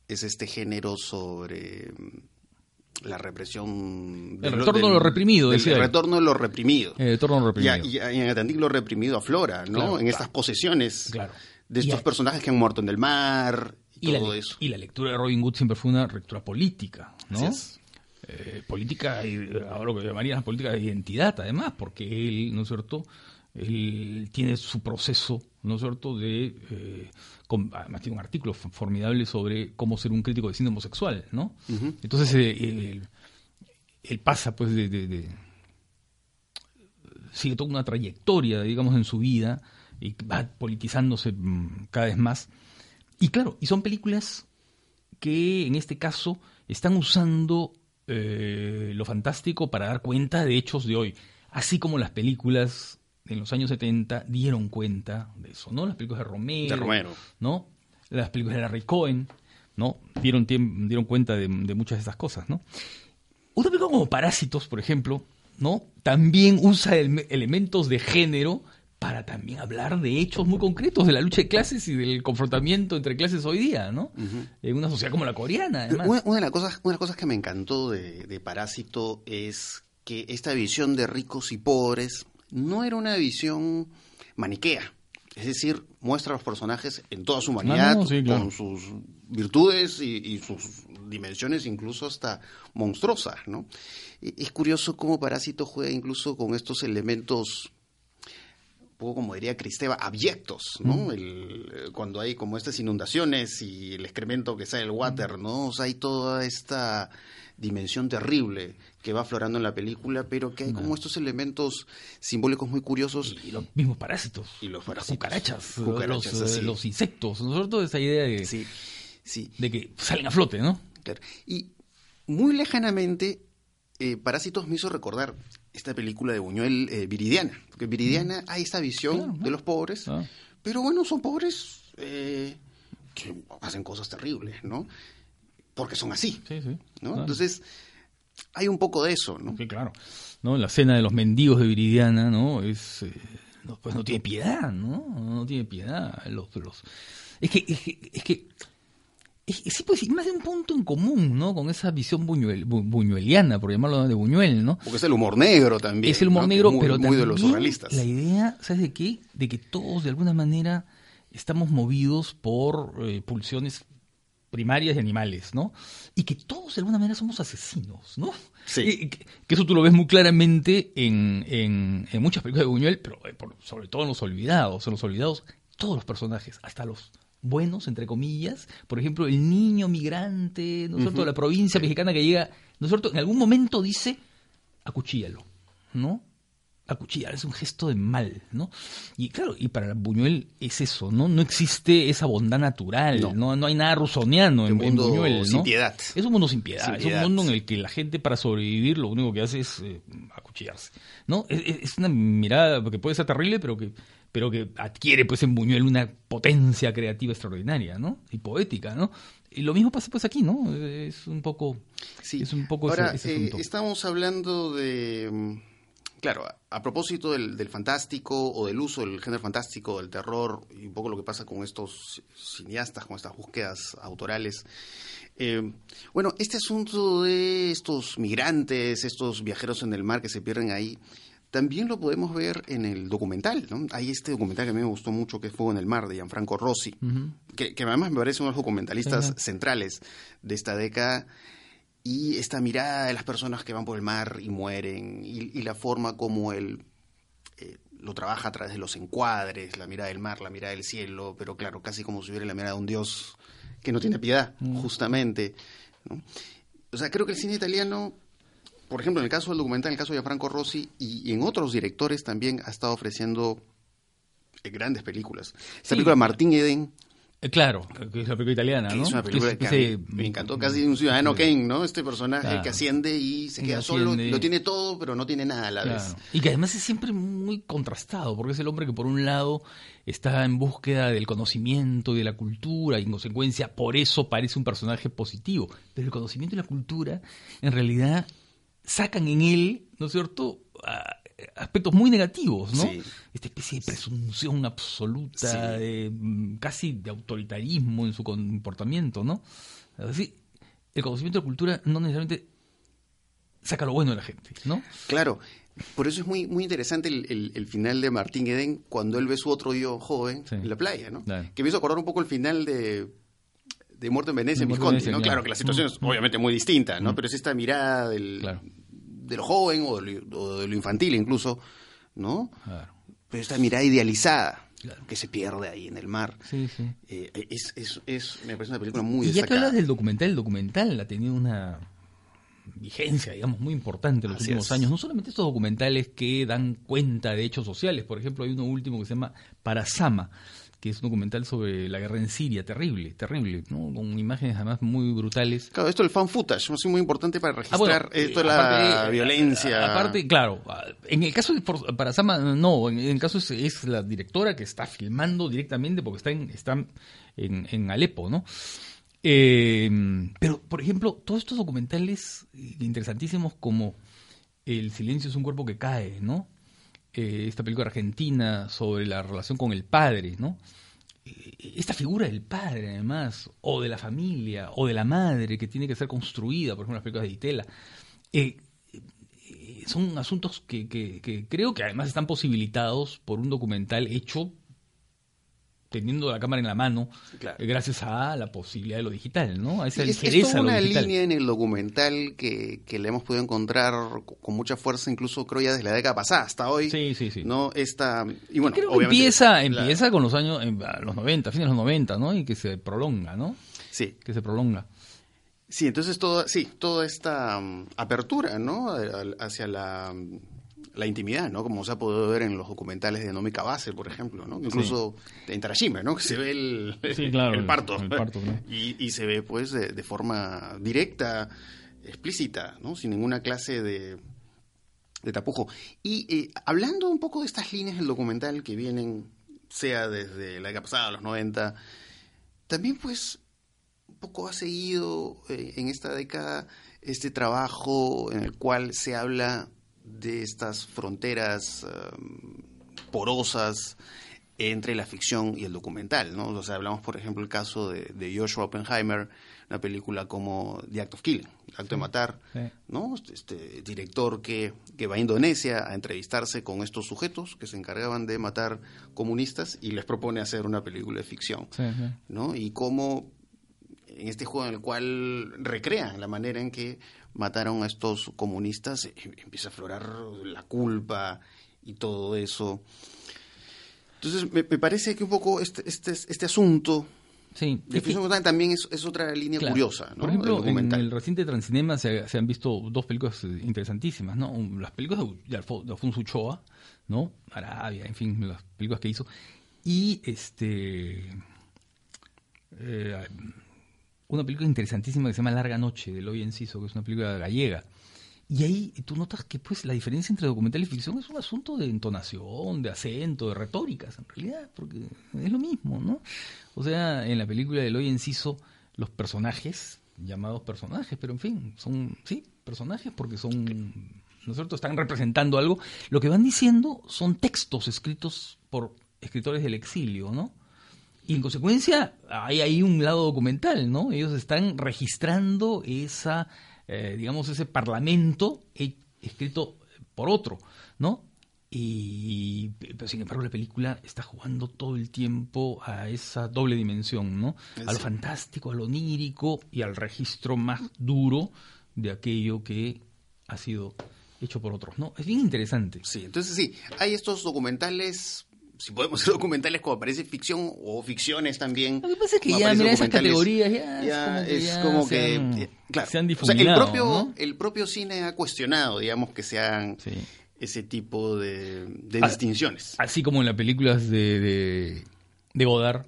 es este género sobre la represión... El retorno de lo reprimido, El retorno de lo reprimido. El retorno de lo reprimido. Y, en Atlantic lo reprimido aflora, ¿no? en estas posesiones de estos personajes que han muerto en el mar y, todo la, eso. Y la lectura de Robin Hood siempre fue una lectura política, ¿no? Eh, política, y ahora lo que llamaría la política de identidad, además, porque él, ¿no es cierto?, él tiene su proceso, ¿no es cierto?, de... Eh, además tiene un artículo formidable sobre cómo ser un crítico de cine homosexual, ¿no? Entonces, eh, él, pasa, pues, de, sigue toda una trayectoria, digamos, en su vida y va politizándose mm, cada vez más. Y claro, y son películas que en este caso están usando eh, lo fantástico para dar cuenta de hechos de hoy, así como las películas en los años 70 dieron cuenta de eso, ¿no? Las películas de Romero, de Romero. ¿no? Las películas de Larry Cohen, ¿no? Dieron, dieron cuenta de, muchas de esas cosas, ¿no? Otra película como Parásitos, por ejemplo, ¿no? También usa elementos de género para también hablar de hechos muy concretos de la lucha de clases y del confrontamiento entre clases hoy día, ¿no? En una sociedad como la coreana, además. Una, de, las cosas, una de las cosas que me encantó de, de Parásito es que esta visión de ricos y pobres no era una visión maniquea. Es decir, muestra a los personajes en toda su humanidad, con sus virtudes y, sus dimensiones incluso hasta monstruosas, ¿no? Es curioso cómo Parásito juega incluso con estos elementos un poco como diría Cristeva, abyectos, ¿no? El, cuando hay como estas inundaciones y el excremento que sale del water, ¿no? O sea, hay toda esta dimensión terrible que va aflorando en la película, pero que hay como estos elementos simbólicos muy curiosos. Y los mismos parásitos. Y los parásitos. cucarachas, Cucarachas, los, eh, los insectos, ¿no es cierto? Esa idea de, Sí, sí. de que salen a flote, ¿no? Claro. Y muy lejanamente, eh, Parásitos me hizo recordar esta película de Buñuel, eh, Viridiana. Porque en Viridiana hay esta visión Claro, de los pobres, Ah. pero bueno, son pobres eh, que hacen cosas terribles, ¿no? Porque son así, Sí, sí. ¿no? Claro. Entonces, hay un poco de eso, ¿no? Sí, claro. ¿No? La cena de los mendigos de Viridiana, ¿no? Es, eh, no, pues no tiene piedad, ¿no? No tiene piedad. Los, los... Es que, es que, es que es- sí, pues más de un punto en común, ¿no? Con esa visión buñuel- bu- buñueliana, por llamarlo de Buñuel, ¿no? Porque es el humor negro también. es el humor negro, muy, pero muy también de los surrealistas. la idea, ¿sabes de qué? De que todos de alguna manera estamos movidos por eh, pulsiones primarias de animales, ¿no? Y que todos de alguna manera somos asesinos, ¿no? Sí. Y que, que eso tú lo ves muy claramente en, en, en muchas películas de Buñuel, pero eh, por- sobre todo en Los Olvidados. En Los Olvidados, todos los personajes, hasta los buenos, entre comillas, por ejemplo, el niño migrante, ¿no es cierto?, de la provincia mexicana que llega, ¿no es cierto?, en algún momento dice, acuchíllalo, ¿no? Acuchillar es un gesto de mal, ¿no? Y claro, y para Buñuel es eso, ¿no? No existe esa bondad natural, No. no, no, hay nada rusoniano en, en Buñuel, ¿no? sin piedad. Es un mundo sin piedad, Sin es piedad. un mundo en el que la gente para sobrevivir lo único que hace es eh, acuchillarse, ¿no? Es, una mirada que puede ser terrible, pero que pero que adquiere pues en Buñuel una potencia creativa extraordinaria, ¿no? Y poética, ¿no? Y lo mismo pasa pues aquí, ¿no? Es un poco Sí. es un poco Ahora, ese, ese eh, estamos hablando de... Claro, a, a propósito del, del fantástico o del uso del género fantástico, del terror, y un poco lo que pasa con estos cineastas, con estas búsquedas autorales. Eh, bueno, este asunto de estos migrantes, estos viajeros en el mar que se pierden ahí, también lo podemos ver en el documental, ¿no? Hay este documental que a mí me gustó mucho, que es Fuego en el Mar, de Gianfranco Rossi, que, que además me parece uno de los documentalistas centrales de esta década y esta mirada de las personas que van por el mar y mueren y, y la forma como él eh, lo trabaja a través de los encuadres, la mirada del mar, la mirada del cielo, pero claro, casi como si hubiera la mirada de un dios que no tiene piedad, justamente. ¿no? O sea, creo que el cine italiano, por ejemplo, en el caso del documental, en el caso de Franco Rossi y, y en otros directores también ha estado ofreciendo eh, grandes películas. Esta Sí. película Martín Eden, Claro, que es la película italiana, que ¿no? es una película que, me encantó, casi un ciudadano Kane, ¿no? Este personaje Claro. que asciende y se Que queda solo, lo tiene todo, pero no tiene nada a la Claro. vez. Y que además es siempre muy contrastado, porque es el hombre que por un lado está en búsqueda del conocimiento y de la cultura, y en consecuencia por eso parece un personaje positivo. Pero el conocimiento y la cultura en realidad sacan en él, ¿no es cierto?, a- aspectos muy negativos, ¿no? Sí. Esta especie de presunción absoluta, Sí. de, mm, casi de autoritarismo en su comportamiento, ¿no? Así, el conocimiento y la cultura no necesariamente saca lo bueno de la gente, ¿no? Claro, por eso es muy, muy interesante el, el- el final de Martín Eden cuando él ve su otro yo joven Sí. en la playa, ¿no? Claro. Que me hizo acordar un poco el final de, de Muerte en Venecia, De en Visconti, ¿no? claro. Claro que la situación es obviamente muy distinta, ¿no? Pero es esta mirada del, Claro. De lo joven o de lo, o de lo infantil incluso, ¿no? Claro. Pero esta mirada idealizada Claro. que se pierde ahí en el mar. Sí, sí. Eh, es, es, es- me parece una película muy Y ya que hablas del documental, el documental ha tenido una vigencia, digamos, muy importante en los Así últimos es. años. No solamente estos documentales que dan cuenta de hechos sociales. Por ejemplo, hay uno último que se llama Parasama, que es un documental sobre la guerra en Siria. Terrible, terrible, ¿no? Con imágenes además muy brutales. Claro, esto del fan footage es muy importante para Ah, bueno, registrar esto eh, de la aparte, eh, violencia. Aparte, claro, en el caso de For- Parasama, no, en el caso es, es la directora que está filmando directamente porque está en, está en, en Alepo, ¿no? Eh, pero, por ejemplo, todos estos documentales eh, interesantísimos como El silencio es un cuerpo que cae, ¿no? Eh, esta película argentina sobre la relación con el padre, ¿no? Eh, esta figura del padre, además, o de la familia, o de la madre que tiene que ser construida, por ejemplo, las películas de Itela, eh, son asuntos que, que- que creo que además están posibilitados por un documental hecho teniendo la cámara en la mano, Claro. eh, gracias a la posibilidad de lo digital, ¿no? A esa es, es toda una línea en el documental que, que le hemos podido encontrar co- con mucha fuerza, incluso creo ya desde la década pasada hasta hoy. Sí, sí, sí. ¿no? Esta, y bueno, Creo que obviamente, empieza, la- empieza con los años, en- a los 90, fines de los 90, ¿no? Y que se prolonga, ¿no? Sí, Que se prolonga. Sí, entonces todo, sí, toda esta um, apertura, ¿no? Hacia la, um, la, intimidad, ¿no? Como se ha podido ver en los documentales de Nómica Base, por ejemplo, ¿no? Incluso en Tarashima, ¿no? Que se ve el, el parto. y, y, se ve, pues, de, forma directa, explícita, ¿no? Sin ninguna clase de, de tapujo. Y eh, hablando un poco de estas líneas del documental que vienen, sea desde la década pasada, los 90, también, pues, poco ha seguido eh, en esta década este trabajo en el cual se habla de estas fronteras um, porosas entre la ficción y el documental, ¿no? O sea, hablamos, por ejemplo, el caso de, Joshua Oppenheimer, una película como The Act of Killing, El acto de matar, ¿no? Este, este, director que, que va a Indonesia a entrevistarse con estos sujetos que se encargaban de matar comunistas y les propone hacer una película de ficción, ¿no? Y cómo en este juego en el cual recrean la manera en que mataron a estos comunistas, eh, empieza a aflorar la culpa y todo eso. Entonces, me, parece que un poco este, este, este asunto Sí, también es, otra línea curiosa. ¿no? Por ejemplo, en el reciente Transcinema se, han visto dos películas interesantísimas, ¿no? Las películas de, Alfonso Uchoa, ¿no? Arabia, en fin, las películas que hizo. Y este. Eh, una película interesantísima que se llama Larga Noche, de Eloy Enciso, que es una película gallega. Y ahí tú notas que pues la diferencia entre documental y ficción es un asunto de entonación, de acento, de retóricas, en realidad, porque es lo mismo, ¿no? O sea, en la película de Eloy Enciso, los personajes, llamados personajes, pero en fin, son, sí, personajes porque son, ¿no es cierto?, están representando algo. Lo que van diciendo son textos escritos por escritores del exilio, ¿no? Y en consecuencia hay ahí un lado documental, ¿no? Ellos están registrando esa, eh, digamos, ese parlamento escrito por otro, ¿no? Y, pero sin embargo la película está jugando todo el tiempo a esa doble dimensión, ¿no? A lo fantástico, a lo onírico y al registro más duro de aquello que ha sido hecho por otros, ¿no? Es bien interesante. Sí, entonces sí, hay estos documentales si podemos ser documentales como parece ficción o ficciones también. Lo que pasa es que ya, mira, esas categorías ya, es como que, eh, claro, o sea, el propio, el propio cine ha cuestionado, digamos, que sean ese tipo de, distinciones. Así como en las películas de, de, de Godard,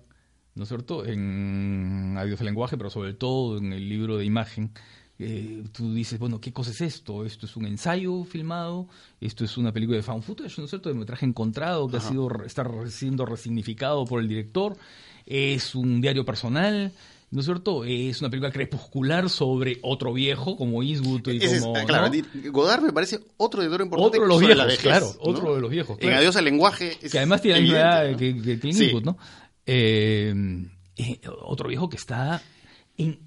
¿no es cierto? En Adiós al lenguaje, pero sobre todo en el libro de imagen, eh, tú dices, bueno, ¿qué cosa es esto? Esto es un ensayo filmado, esto es una película de found footage, ¿no es cierto? De metraje encontrado que ha sido, está siendo resignificado por el director, es un diario personal, ¿no es cierto? Es una película crepuscular sobre otro viejo como Eastwood y como... claro, Godard me parece otro director importante. Otro de los viejos, claro, otro de los viejos. En Adiós al lenguaje. que además tiene la edad que, que Eastwood, ¿no? Eh, eh, otro viejo que está... En,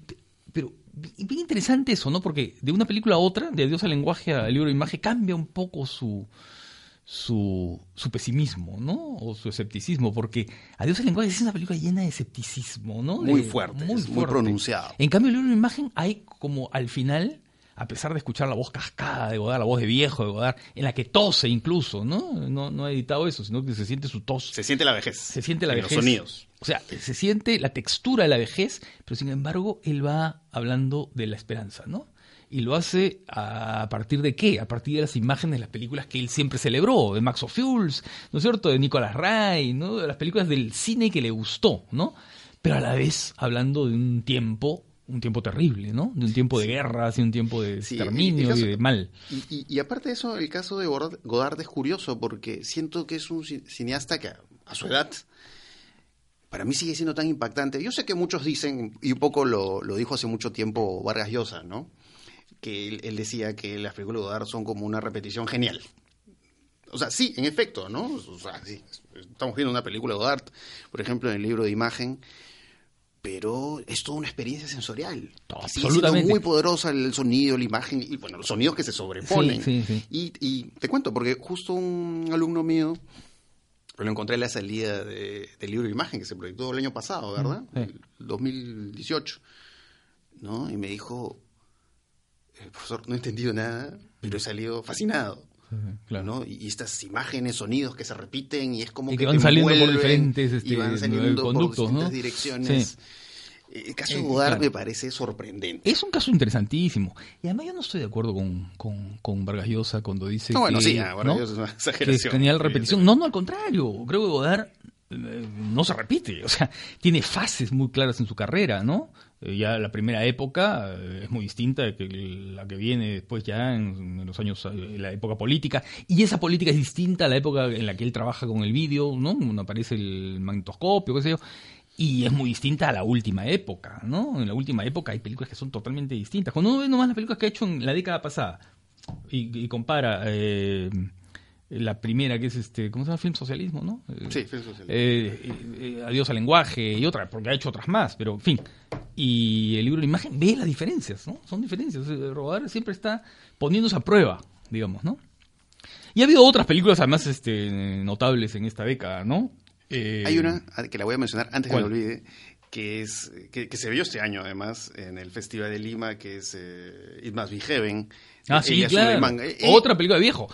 bien interesante eso, ¿no? Porque de una película a otra, de Adiós al lenguaje al libro de imagen, cambia un poco su, su, su, pesimismo, ¿no? O su escepticismo, porque Adiós al lenguaje es una película llena de escepticismo, ¿no? Muy fuerte, muy, muy pronunciado. En cambio, el libro de imagen hay como al final, a pesar de escuchar la voz cascada de Godard, la voz de viejo de Godard, en la que tose incluso, ¿no? No, no ha editado eso, sino que se siente su tos. Se siente la vejez. Se siente la vejez. Los sonidos. O sea, se siente la textura de la vejez, pero sin embargo él va hablando de la esperanza, ¿no? Y lo hace a partir de qué? A partir de las imágenes de las películas que él siempre celebró, de Max O'Fuels, ¿no es cierto? De Nicolas Ray, ¿no? De las películas del cine que le gustó, ¿no? Pero a la vez hablando de un tiempo un tiempo terrible, ¿no? De un tiempo de guerra, y un tiempo de exterminio y de mal. Y, aparte de eso, el caso de Godard es curioso porque siento que es un cineasta que a su edad para mí sigue siendo tan impactante. Yo sé que muchos dicen, y un poco lo, dijo hace mucho tiempo Vargas Llosa, ¿no? Que él, decía que las películas de Godard son como una repetición genial. O sea, sí, en efecto, ¿no? O sea, sí, estamos viendo una película de Godard, por ejemplo, en el libro de imagen, pero es toda una experiencia sensorial. absolutamente. muy poderosa el sonido, la imagen, y bueno, los sonidos que se sobreponen. Sí, sí, y, y te cuento, porque justo un alumno mío lo encontré en la salida de, del libro de imagen que se proyectó el año pasado, ¿verdad? El 2018. ¿No? Y me dijo, eh, profesor, no he entendido nada, pero he salido fascinado. Claro. ¿no? Y, estas imágenes, sonidos que se repiten y es como que, van saliendo por diferentes este, y van saliendo por distintas direcciones. El caso de Godard me parece sorprendente. Es un caso interesantísimo. Y además yo no estoy de acuerdo con, con, con Vargas Llosa cuando dice no, bueno, que, sí, Llosa es una que genial repetición. No, no, al contrario. Creo que Godard no se repite, o sea, tiene fases muy claras en su carrera, ¿no? Eh, ya la primera época eh, es muy distinta que la que viene después ya en, los años, en eh, la época política, y esa política es distinta a la época en la que él trabaja con el vídeo, ¿no? Cuando aparece el magnetoscopio, qué sé yo, y es muy distinta a la última época, ¿no? En la última época hay películas que son totalmente distintas. Cuando uno ve nomás las películas que ha hecho en la década pasada y, compara... Eh, la primera que es este cómo se llama film socialismo no sí film socialismo eh, eh, eh, adiós al lenguaje y otra porque ha hecho otras más pero en fin. Y el libro de imagen ve las diferencias no son diferencias. Rodar siempre está poniéndose a prueba digamos no y ha habido otras películas además este notables en esta década no hay una que la voy a mencionar antes que me olvide que es que, se vio este año además en el Festival de Lima, que es eh, It Must Be Heaven. Ah, sí, claro. Eh, eh, Otra película de viejo.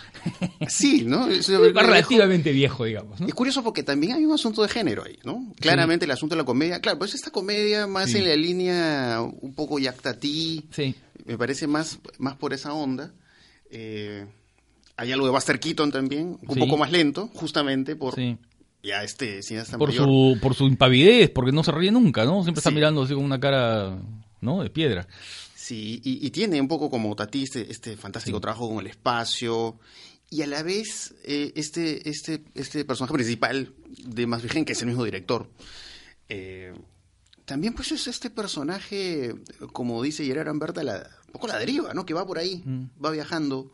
Sí, ¿no? Es relativamente viejo, digamos. Es curioso porque también hay un asunto de género ahí, ¿no? Claramente el asunto de la comedia. Claro, pues esta comedia más en la línea un poco yactatí. Sí. Me parece más, más por esa onda. hay algo de Buster Keaton también, un poco más lento, justamente por ya este por su por su impavidez porque no se ríe nunca no siempre está mirando así con una cara no de piedra. Sí y, tiene un poco como Tati este, este fantástico trabajo con el espacio y a la vez eh, este este este personaje principal de Más Virgen que es el mismo director eh, también pues es este personaje, como dice Gerard Amberta, la, poco la deriva, ¿no? Que va por ahí, mm. va viajando,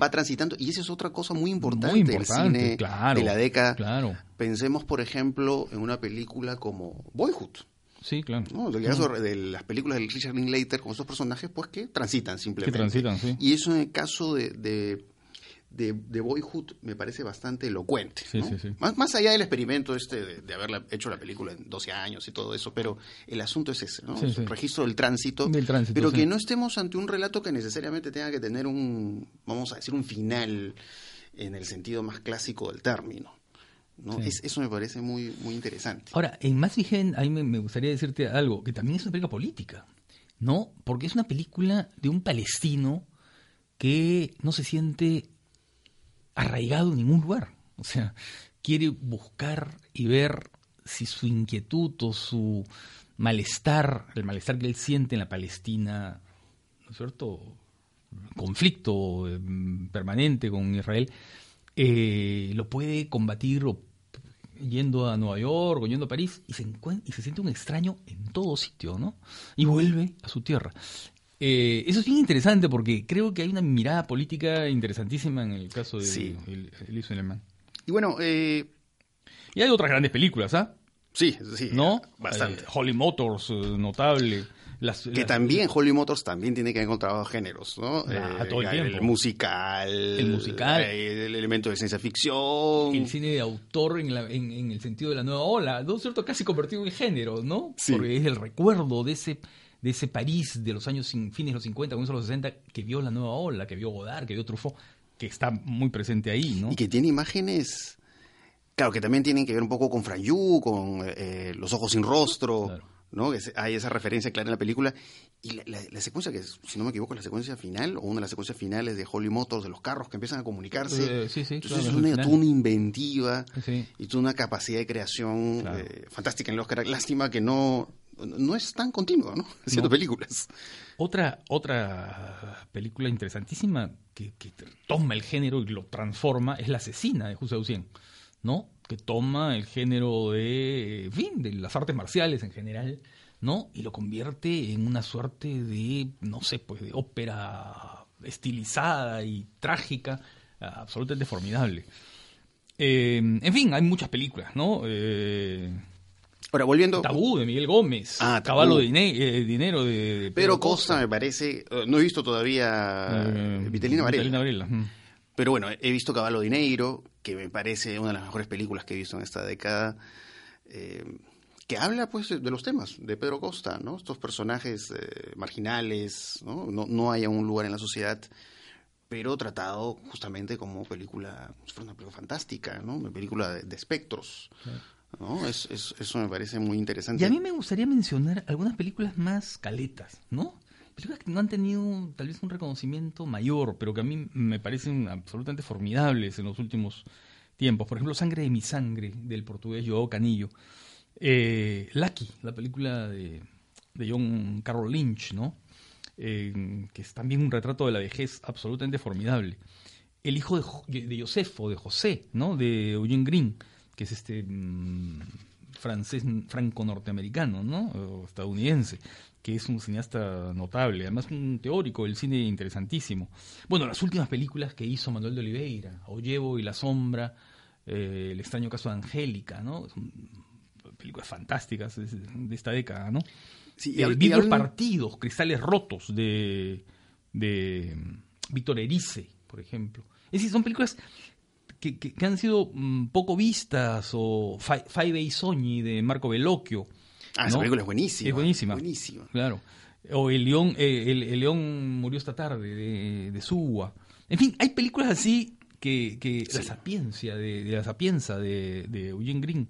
va transitando. Y esa es otra cosa muy importante, del cine de la década. Claro. Pensemos, por ejemplo, en una película como Boyhood. Sí, claro. ¿no? De, las películas de Richard Linklater con esos personajes, pues que transitan simplemente. Que transitan, sí. Y eso en el caso de de, Boyhood me parece bastante elocuente. Más, más allá del experimento este de, haberla hecho la película en 12 años y todo eso, pero el asunto es ese, ¿no? el registro del tránsito, pero que no estemos ante un relato que necesariamente tenga que tener un, vamos a decir, un final en el sentido más clásico del término. ¿no? eso me parece muy, muy interesante. Ahora, en Más Vigen, ahí me, me gustaría decirte algo, que también es una película política, ¿no? Porque es una película de un palestino que no se siente arraigado en ningún lugar. O sea, quiere buscar y ver si su inquietud o su malestar, el malestar que él siente en la Palestina, ¿no es cierto? conflicto eh, permanente con Israel, eh, lo puede combatir yendo a Nueva York o yendo a París y se, y se siente un extraño en todo sitio, ¿no? Y vuelve a su tierra. Eh, eso es bien interesante porque creo que hay una mirada política interesantísima en el caso de sí. Y bueno, eh... y hay otras grandes películas, ¿ah? Sí, sí, ¿no? Bastante. Eh, Holly Motors, eh, notable. que también Holly Motors también tiene que encontrar géneros, ¿no? Ah, todo el, el musical, el musical, el, elemento de ciencia ficción, el cine de autor en, en, el sentido de la nueva ola, ¿no cierto? Casi convertido en género, ¿no? Porque es el recuerdo de ese de ese París de los años fines de los 50, comienzos de los 60, que vio la nueva ola, que vio Godard, que vio Truffaut, que está muy presente ahí, ¿no? Y que tiene imágenes, claro, que también tienen que ver un poco con Yu, con eh, Los ojos sin rostro, ¿no? hay esa referencia clara en la película. Y la, secuencia, que si no me equivoco, la secuencia final, o una de las secuencias finales de Holly Motors, de los carros que empiezan a comunicarse. Eh, sí, sí, Entonces es una, una inventiva y una capacidad de creación eh, fantástica en el Oscar. Lástima que no no es tan continuo, ¿no? Haciendo películas. Otra, otra película interesantísima que, toma el género y lo transforma es La asesina de José Lucien, ¿no? Que toma el género de, fin, de las artes marciales en general, ¿no? Y lo convierte en una suerte de, no sé, pues de ópera estilizada y trágica, absolutamente formidable. Eh, en fin, hay muchas películas, ¿no? Eh, Ahora, volviendo. Tabú de Miguel Gómez. Ah, Caballo de eh, Dinero de, Pedro, Costa, me parece. Eh, no he visto todavía eh, Vitelina Varela. Pero bueno, he visto Caballo de Dinero, que me parece una de las mejores películas que he visto en esta década. que habla pues de los temas de Pedro Costa, ¿no? Estos personajes marginales, ¿no? ¿no? No hay un lugar en la sociedad, pero tratado justamente como película, una película fantástica, ¿no? Una película de, espectros. Eso me parece muy interesante. Y a mí me gustaría mencionar algunas películas más caletas, ¿no? Películas que no han tenido tal vez un reconocimiento mayor, pero que a mí me parecen absolutamente formidables en los últimos tiempos. Por ejemplo, Sangre de mi sangre, del portugués Joao Canillo. Eh, Lucky, la película de, John Carroll Lynch, ¿no? Eh, que es también un retrato de la vejez absolutamente formidable. El hijo de, de Josefo, de José, ¿no? De Eugene Green, que es este mm, francés franco-norteamericano, ¿no? O estadounidense, que es un cineasta notable, además un teórico del cine interesantísimo. Bueno, las últimas películas que hizo Manuel de Oliveira, Oyevo y la sombra, eh, El extraño caso de Angélica, ¿no? Son películas fantásticas de, esta década, ¿no? Sí, y Eh, y partidos, cristales rotos de, de mm, Víctor Erice, por ejemplo. Es decir, son películas que, que- que han sido mm, poco vistas, o Fi- Five Day Sogni de Marco Bellocchio. Ah, esa película es buenísima. Es buenísima. Buenísima. Claro. O El León, eh, el, el León murió esta tarde, de, de. En fin, hay películas así que, que La Sapiencia, de, de La Sapienza, de, de Eugene Green.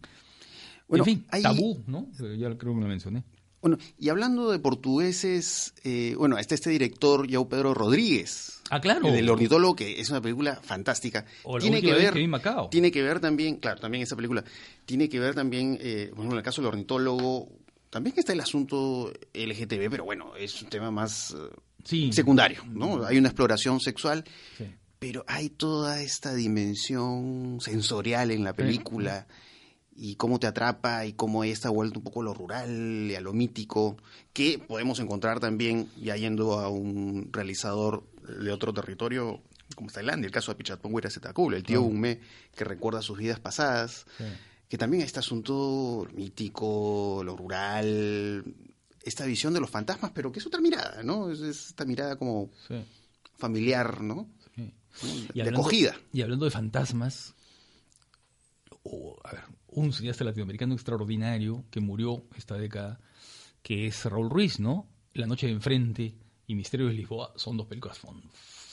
Bueno, en fin, hay- Tabú, ¿no? Ya creo que lo mencioné. Bueno, y hablando de portugueses, eh, bueno, está este director, Yao Pedro Rodríguez. Ah, claro. El ornitólogo, que es una película fantástica. O tiene que ver, que vi Macao. tiene que ver también, claro, también esa película, tiene que ver también, eh, bueno, en el caso del ornitólogo, también está el asunto LGTB, pero bueno, es un tema más eh, Sí. secundario, ¿no? Hay una exploración sexual, Sí. pero hay toda esta dimensión sensorial en la película y cómo te atrapa y cómo está vuelto un poco a lo rural y a lo mítico, que podemos encontrar también ya yendo a un realizador de otro territorio como Tailandia, el caso de Pichatpongwira Setakul, el tío. Unme, que recuerda sus vidas pasadas, Sí. que también este asunto mítico, lo rural, esta visión de los fantasmas, pero que es otra mirada, ¿no? Es, es esta mirada como Sí. familiar, ¿no? Sí. De hablando- acogida. Y hablando de fantasmas, a ver, un cineasta latinoamericano extraordinario que murió esta década, que es Raúl Ruiz, ¿no? La noche de enfrente y Misterio de Lisboa son dos películas fun-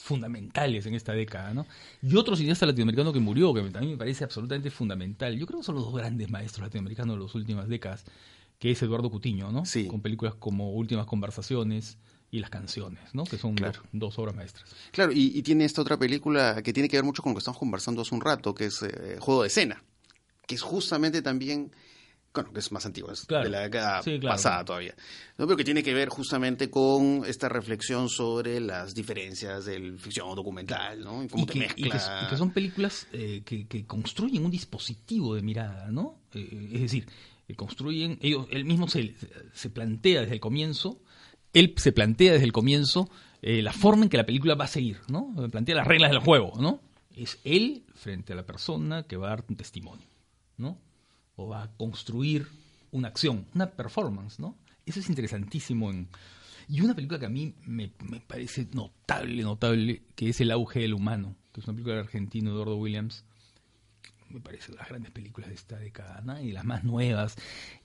fundamentales en esta década, ¿no? Y otro cineasta latinoamericano que murió, que también me parece absolutamente fundamental. Yo creo que son los dos grandes maestros latinoamericanos de las últimas décadas, que es Eduardo Cutiño, ¿no? Sí. Con películas como Últimas Conversaciones y Las Canciones, ¿no? Que son Claro. dos, dos obras maestras. Claro, y, y tiene esta otra película que tiene que ver mucho con lo que estamos conversando hace un rato, que es eh, Juego de Escena, que es justamente también, bueno, que es más antiguo, es Claro. de la década Sí, claro, pasada claro. todavía, ¿no? pero que tiene que ver justamente con esta reflexión sobre las diferencias del ficción documental, ¿no? Y cómo y te que, mezcla. y que- y que son películas eh, que, que construyen un dispositivo de mirada, ¿no? Eh, es decir, eh, construyen, ellos, él mismo se, se plantea desde el comienzo, él se plantea desde el comienzo eh, la forma en que la película va a seguir, ¿no? Plantea las reglas del juego, ¿no? Es él frente a la persona que va a dar un testimonio, ¿no? O va a construir una acción, una performance, ¿no? Eso es interesantísimo en, y una película que a mí me, me parece notable, notable, que es El auge del humano, que es una película del argentino Eduardo Williams. Me parece de las grandes películas de esta década, ¿no? y las más nuevas.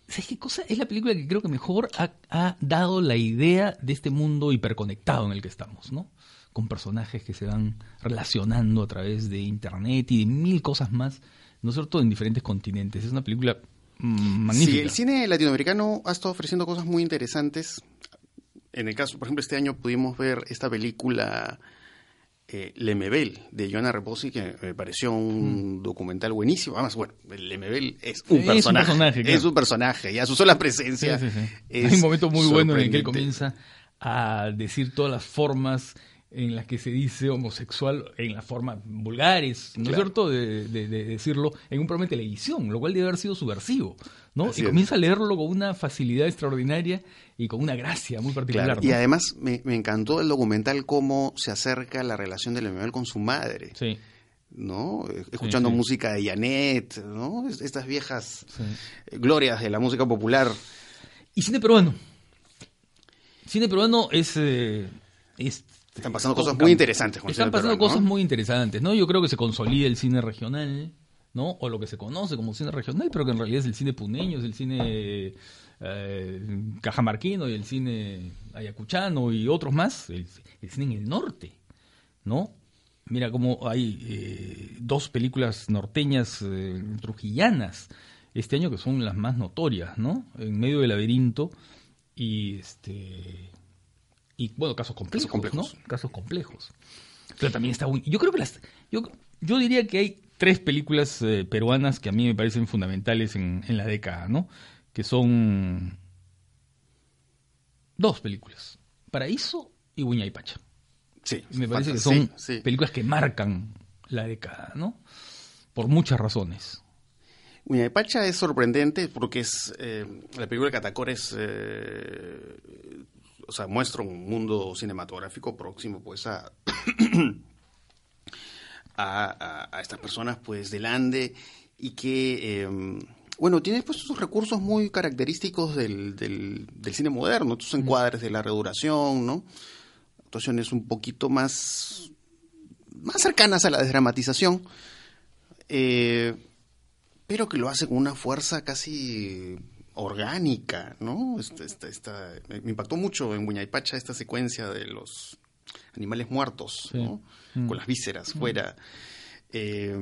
¿Sabes qué cosa? Es la película que creo que mejor ha, ha dado la idea de este mundo hiperconectado en el que estamos, ¿no? Con personajes que se van relacionando a través de internet y de mil cosas más, ¿no cierto? En diferentes continentes. Es una película mm, magnífica. Sí, el cine latinoamericano ha estado ofreciendo cosas muy interesantes. En el caso, por ejemplo, este año pudimos ver esta película eh, Lemebel de Joana Reposi, que me pareció un documental buenísimo. Además, bueno, Lemebel es un Es un personaje. personaje, claro. Es un personaje, ya su sola presencia. Sí, sí, sí. es Hay un momento muy bueno en el que él comienza a decir todas las formas en las que se dice homosexual, en las formas vulgares, ¿no es cierto?, de, de- de decirlo en un programa de televisión, lo cual debe haber sido subversivo, ¿no? Así y es. comienza a leerlo con una facilidad extraordinaria y con una gracia muy particular. Claro, ¿no? Y además me, me encantó el documental cómo se acerca la relación de Lemebel con su madre. Sí, ¿no? Escuchando sí. música de Janet, ¿no? Es- Estas viejas sí. eh, glorias de la música popular. Y cine peruano. Cine peruano es... eh, es Están pasando cosas muy interesantes con Están pasando peruano, cosas ¿no? muy interesantes, ¿no? Yo creo que se consolida el cine regional, ¿no? O lo que se conoce como cine regional, pero que en realidad es el cine puneño, es el cine eh, cajamarquino y el cine ayacuchano y otros más, el, el cine en el norte, ¿no? Mira cómo hay eh, dos películas norteñas eh, trujillanas este año que son las más notorias, ¿no? En medio del laberinto y este y bueno, casos complejos, complejos. ¿no? Casos complejos. Pero también está muy- yo creo que las yo yo diría que hay tres películas eh, peruanas que a mí me parecen fundamentales en, en la década, ¿no? Que son dos películas, Paraíso y Buña y Pacha. Sí, Me parece que son sí. películas que marcan la década, ¿no? Por muchas razones. Uña de Pacha es sorprendente porque es eh, la película de Catacor es eh, o sea muestra un mundo cinematográfico próximo pues a a, a- estas personas pues del Ande y que eh, bueno tiene pues sus recursos muy característicos del, del, del cine moderno estos encuadres de larga duración no actuaciones un poquito más más cercanas a la desdramatización eh, pero que lo hace con una fuerza casi orgánica, ¿no? Esta, esta- esta- me impactó mucho en Buñaypacha esta secuencia de los animales muertos, Sí. ¿no? Mm. Con las vísceras fuera. Eh,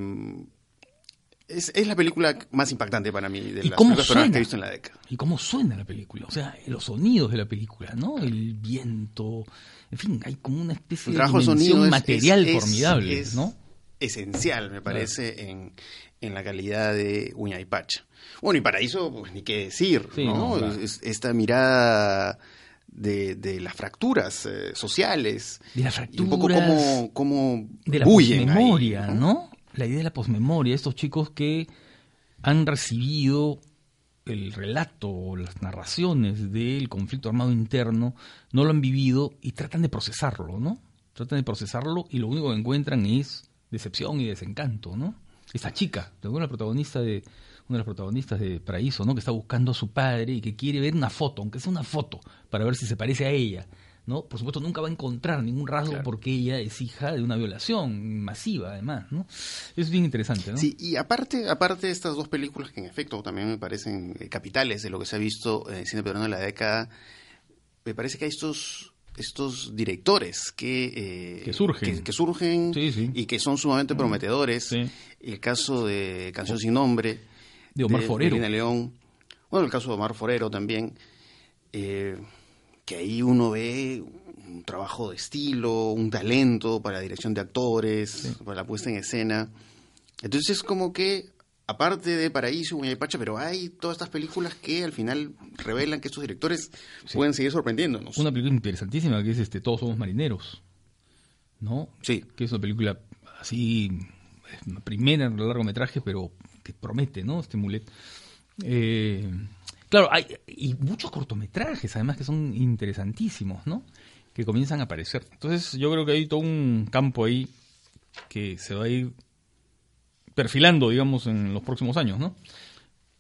es, es la película más impactante para mí de ¿Y las películas suena? que he visto en la década. ¿Y cómo suena la película? O sea, los sonidos de la película, ¿no? El viento, en fin, hay como una especie El de trabajo de dimensión sonido material es- es- formidable, ¿no? Esencial, me parece, en, en la calidad de Uña y Pacha. Bueno, y Paraíso, pues ni qué decir, Sí, ¿no? no, claro. Esta mirada de, de las fracturas eh, sociales. De las Y un poco como, como de la ahí, posmemoria, ¿no? La idea de la posmemoria, estos chicos que han recibido el relato o las narraciones del conflicto armado interno, no lo han vivido y tratan de procesarlo, ¿no? Tratan de procesarlo y lo único que encuentran es decepción y desencanto, ¿no? Esta chica, la protagonista de una de las protagonistas de Paraíso, ¿no? Que está buscando a su padre y que quiere ver una foto, aunque sea una foto, para ver si se parece a ella, ¿no? Por supuesto nunca va a encontrar ningún rasgo Claro. porque ella es hija de una violación masiva, además, ¿no? Es bien interesante, ¿no? Sí, y aparte, aparte de estas dos películas que en efecto también me parecen eh, capitales de lo que se ha visto en el cine peruano de la década, me parece que hay estos estos directores que, eh, Que surgen. que, que surgen Sí, sí. y que son sumamente prometedores. Sí. El caso de Canción sin nombre De Omar Forero. León. Bueno, el caso de Omar Forero también. eh, que ahí uno ve un trabajo de estilo, un talento para la dirección de actores, para la puesta en escena. Entonces es como que, aparte de Paraíso y Pacha, pero hay todas estas películas que al final revelan que estos directores pueden seguir sorprendiéndonos. Una película interesantísima que es este Todos somos marineros, ¿no? Sí. Que es una película así, primera en largometraje, pero que promete, ¿no? Este mulet. Eh, claro, hay y muchos cortometrajes, además, que son interesantísimos, ¿no? Que comienzan a aparecer. Entonces, yo creo que hay todo un campo ahí que se va a ir perfilando, digamos, en los próximos años, ¿no?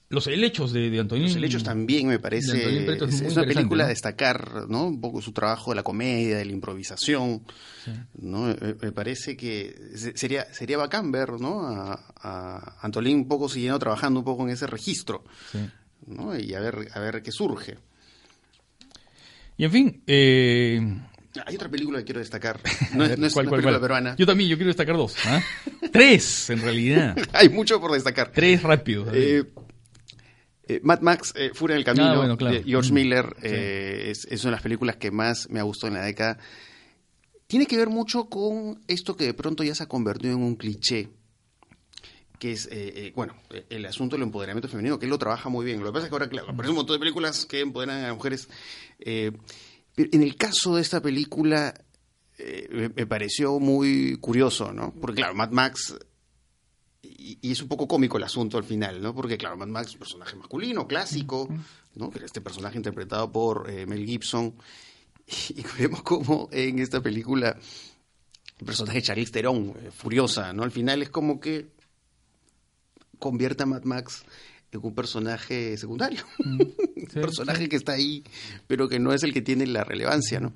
Los helechos de, de Antonín. Los helechos también me parece. Es Es, una película a destacar, ¿no? Un poco su trabajo de la comedia, de la improvisación. ¿no? Me, me parece que se- sería, sería bacán ver, ¿no? A, a Antolín un poco siguiendo trabajando un poco en ese registro, Sí. ¿no? Y a ver, a ver qué surge. Y en fin, eh, Hay otra película que quiero destacar. No es, no es ¿cuál, una cuál, película cuál? peruana. Yo también, yo quiero destacar dos. ¿ah? Tres, en realidad. Hay mucho por destacar. Tres rápidos. Eh, eh, Mad Max, eh, Furia en el Camino, Ah, bueno, claro. de George Mm, Miller, eh, es, es una de las películas que más me ha gustado en la década. Tiene que ver mucho con esto que de pronto ya se ha convertido en un cliché, que es, eh, eh, bueno, eh, el asunto del empoderamiento femenino, que él lo trabaja muy bien. Lo que pasa es que ahora, claro, aparece un montón de películas que empoderan a las mujeres. eh, pero en el caso de esta película, eh, me, me pareció muy curioso, ¿no? Porque, claro, Mad Max y, y es un poco cómico el asunto al final, ¿no? Porque, claro, Mad Max es un personaje masculino, clásico, ¿no? Que era este personaje interpretado por eh, Mel Gibson. Y vemos como en esta película el personaje de Charlize Theron, eh, furiosa, ¿no? Al final es como que convierte a Mad Max en un personaje secundario. un sí, personaje que está ahí, pero que no es el que tiene la relevancia, ¿no?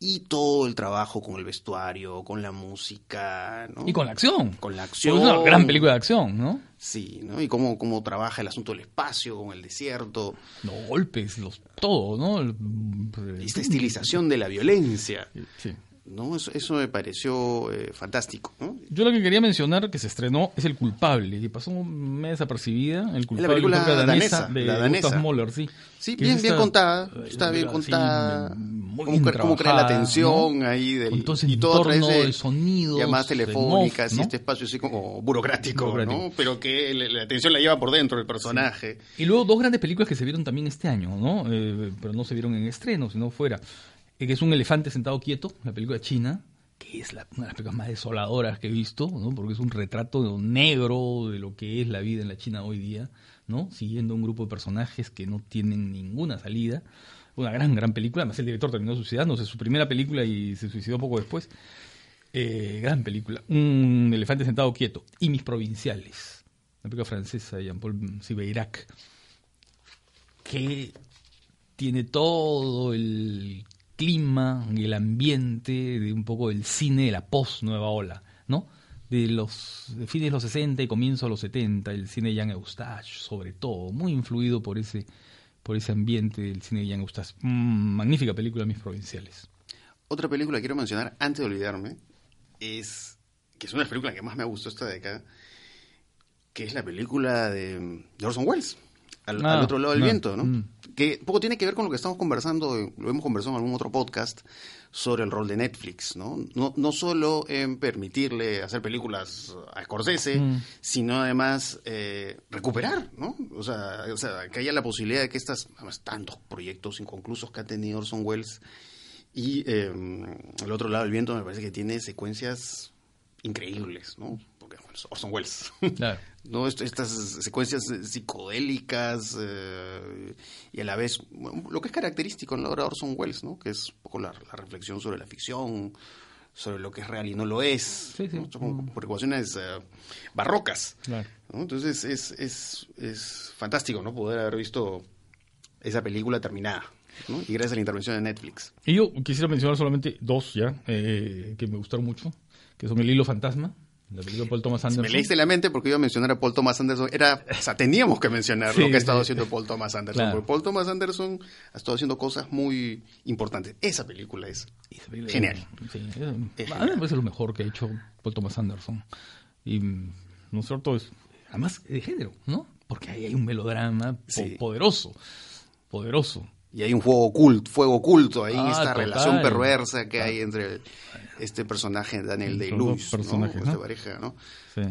Y todo el trabajo con el vestuario, con la música, ¿no? Y con la acción. Con la Porque acción. Es una gran película de acción, ¿no? Sí, ¿no? Y cómo, cómo trabaja el asunto del espacio, con el desierto, Los golpes, los todo, ¿no? Esta estilización de la violencia, Sí. ¿No? Eso, eso me pareció eh, fantástico, ¿no? Yo lo que quería mencionar que se estrenó es El Culpable, que pasó un mes desapercibida. El Culpable, película película danesa, de la danesa. Gustav Mahler, sí. Sí, bien, es bien esta- contada, eh, está bien contada, muy cómo, crea la tensión ¿no? ahí del, Con todo ese y todo a través entorno de de sonidos, llamadas telefónicas voz, ¿no? y este espacio así como burocrático, Burocrático. ¿no? Pero que la, la atención la lleva por dentro el personaje. Y luego dos grandes películas que se vieron también este año, ¿no? Eh, pero no se vieron en estreno, sino fuera. Eh, que es Un elefante sentado quieto, la película china, que es la- una de las películas más desoladoras que he visto, ¿no? Porque es un retrato negro de lo que es la vida en la China hoy día, ¿no? Siguiendo un grupo de personajes que no tienen ninguna salida. Una gran, gran película. Además, el director terminó suicidándose. Su primera película y se suicidó poco después. Eh, gran película. Un elefante sentado quieto. Y Mis Provinciales. Una película francesa de Jean-Paul Sibeirac. Que tiene todo el clima y el ambiente de un poco del cine de la post-nueva ola, ¿no? De los fines de los 60 y comienzo de los 70, el cine de Jean Eustache, sobre todo, muy influido por ese, por ese ambiente del cine de Jean Eustache. Mm, magnífica película, Mis Provinciales. Otra película que quiero mencionar antes de olvidarme es que es una de las películas que más me gustó esta década, que es la película de, de Orson Welles, al, Ah, al otro lado del no, viento, ¿no? mm. Que poco tiene que ver con lo que estamos conversando, lo hemos conversado en algún otro podcast, sobre el rol de Netflix, ¿no? No, no solo en permitirle hacer películas a Scorsese, Mm. sino además eh, recuperar, ¿no? O sea, o sea, que haya la posibilidad de que estas, además, tantos proyectos inconclusos que ha tenido Orson Welles, y eh, el otro lado del viento me parece que tiene secuencias increíbles, ¿no? Orson Welles. Claro. ¿no? Est- Estas secuencias eh, psicodélicas eh, y a la vez lo que es característico en la obra de Orson Welles, ¿no? Que es un poco la, la reflexión sobre la ficción, sobre lo que es real y no lo es, Sí, sí. ¿no? Son como preocupaciones eh, barrocas. Claro. ¿no? Entonces es, es, es fantástico, ¿no? Poder haber visto esa película terminada, ¿no? Y gracias a la intervención de Netflix. Y yo quisiera mencionar solamente dos ya, eh, que me gustaron mucho, que son El Hilo Fantasma, la película de Paul Thomas Si Anderson. me leíste la mente porque iba a mencionar a Paul Thomas Anderson, era, o sea, teníamos que mencionar Sí, lo que ha estado sí. haciendo Paul Thomas Anderson, Claro. porque Paul Thomas Anderson ha estado haciendo cosas muy importantes. Esa película es Esa película- Genial. Sí, Es a mí me parece lo mejor que ha hecho Paul Thomas Anderson. Y, ¿no es cierto? Es, además, de género, ¿no? Porque ahí hay un melodrama po- poderoso, poderoso. Y hay un fuego oculto, fuego oculto ahí, Ah, esta total. relación perversa que hay entre el- este personaje Daniel Entre Day los dos Lewis, ¿no? pareja, ¿no? Sí.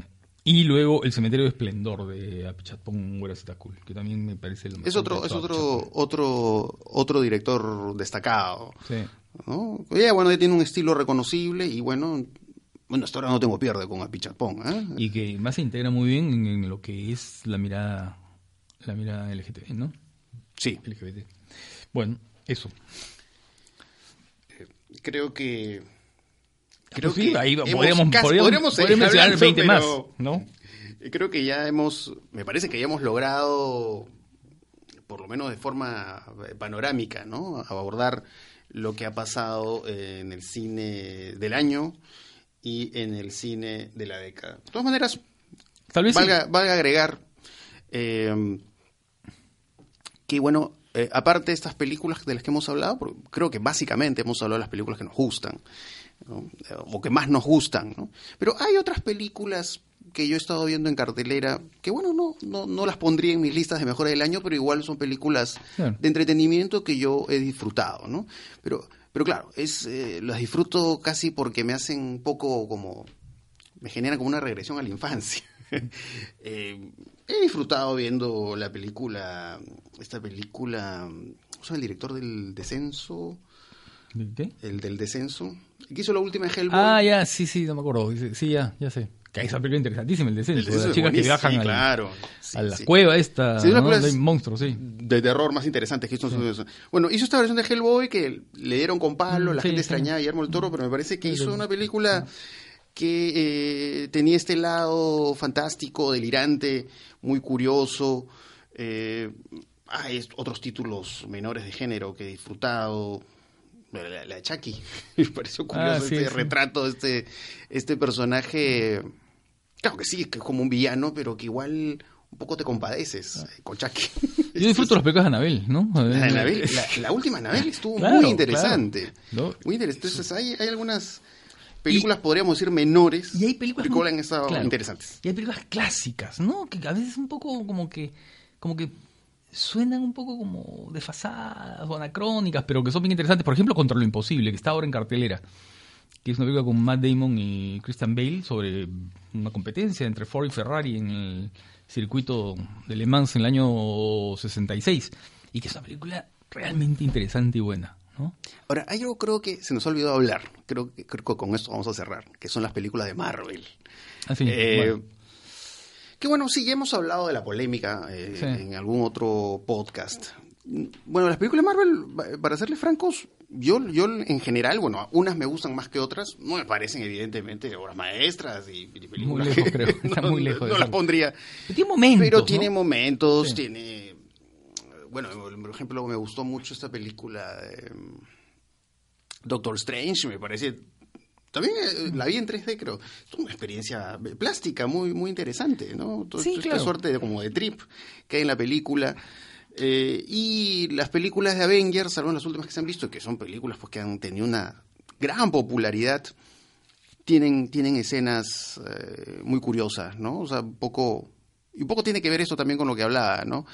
Y luego El Cementerio de Esplendor de Apichatpong Weerasethakul, que también me parece lo mejor Es otro, es otro, otro, otro director destacado, Sí. bueno, tiene un estilo reconocible y bueno, bueno, hasta ahora no tengo pierde con Apichatpong, ¿eh? Y que además se integra muy bien en, en lo que es la mirada, la mirada LGTB, ¿no? Sí, LGBT. Bueno, eso. creo que creo Pues sí, que ahí hemos podríamos, casi- podríamos, podríamos podríamos mencionar hablando, 20 más, ¿no? creo que ya hemos me parece que ya hemos logrado por lo menos de forma eh, panorámica no abordar lo que ha pasado eh, en el cine del año y en el cine de la década de todas maneras Tal vez sí. valga agregar eh, que bueno, eh, aparte de estas películas de las que hemos hablado, creo que básicamente hemos hablado de las películas que nos gustan, ¿no? Eh, o que más nos gustan, ¿no? Pero hay otras películas que yo he estado viendo en cartelera, que bueno, no, no, no las pondría en mis listas de mejores del año, pero igual son películas Claro. de entretenimiento que yo he disfrutado, ¿no? Pero, pero claro, es, eh, las disfruto casi porque me hacen un poco como, me generan como una regresión a la infancia. Eh, he disfrutado viendo la película, esta película, ¿cómo se llama el director del descenso? ¿De ¿Qué? El del descenso. El que hizo la última Hellboy. Ah, ya, sí, sí, no me acuerdo. Sí, ya, ya sé. Que esa película interesantísima, el descenso. El descenso de las chicas que viajan sí, al- claro. Sí, a la sí. cueva esta, ¿no? de monstruos, sí. de terror más interesantes que hizo Bueno, hizo esta versión de Hellboy que le dieron con palo, Mm, la gente extrañaba a Guillermo el Toro, pero me parece que hizo una película que eh, tenía este lado fantástico, delirante, muy curioso. Eh, hay est- otros títulos menores de género que he disfrutado. La, la de Chucky, me pareció curioso Ah, sí, este sí. retrato de este, este personaje. Claro que sí, que es como un villano, pero que igual un poco te compadeces Ah. eh, con Chucky. Yo disfruto las películas de Anabel, ¿no? La, de Annabelle, la, la última Anabel estuvo Claro, muy interesante. claro. Muy interesante. Entonces, hay, hay algunas películas, podríamos decir, menores, Y hay películas que estado claro. interesantes. Y hay películas clásicas, ¿no? Que a veces un poco como que como que suenan un poco como desfasadas o anacrónicas, pero que son bien interesantes. Por ejemplo, Contra lo Imposible, que está ahora en cartelera. Que es una película con Matt Damon y Christian Bale sobre una competencia entre Ford y Ferrari en el circuito de Le Mans en el año 66. Y que es una película realmente interesante y buena, ¿no? Ahora, hay algo creo que se nos ha olvidado hablar. Creo que, creo que con esto vamos a cerrar, que son las películas de Marvel. Así, Eh, bueno. Que bueno, sí, ya hemos hablado de la polémica eh, Sí. en algún otro podcast. Bueno, las películas de Marvel, para serles francos, yo, yo en general, bueno, unas me gustan más que otras, no me parecen evidentemente obras maestras y, películas lejos, que creo. Está no, muy lejos de no las pondría. Pero tiene momentos. Pero ¿no? tiene momentos, Sí. tiene... Bueno, por ejemplo, me gustó mucho esta película de Doctor Strange, me parece... También eh, la vi en 3D, creo. Es una experiencia plástica muy muy interesante, ¿no? Sí, toda claro. Esta suerte de, como de trip que hay en la película. Eh, y las películas de Avengers, salvo las últimas que se han visto, que son películas pues, que han tenido una gran popularidad, tienen, tienen escenas eh, muy curiosas, ¿no? O sea, un poco, y un poco tiene que ver esto también con lo que hablaba, ¿no?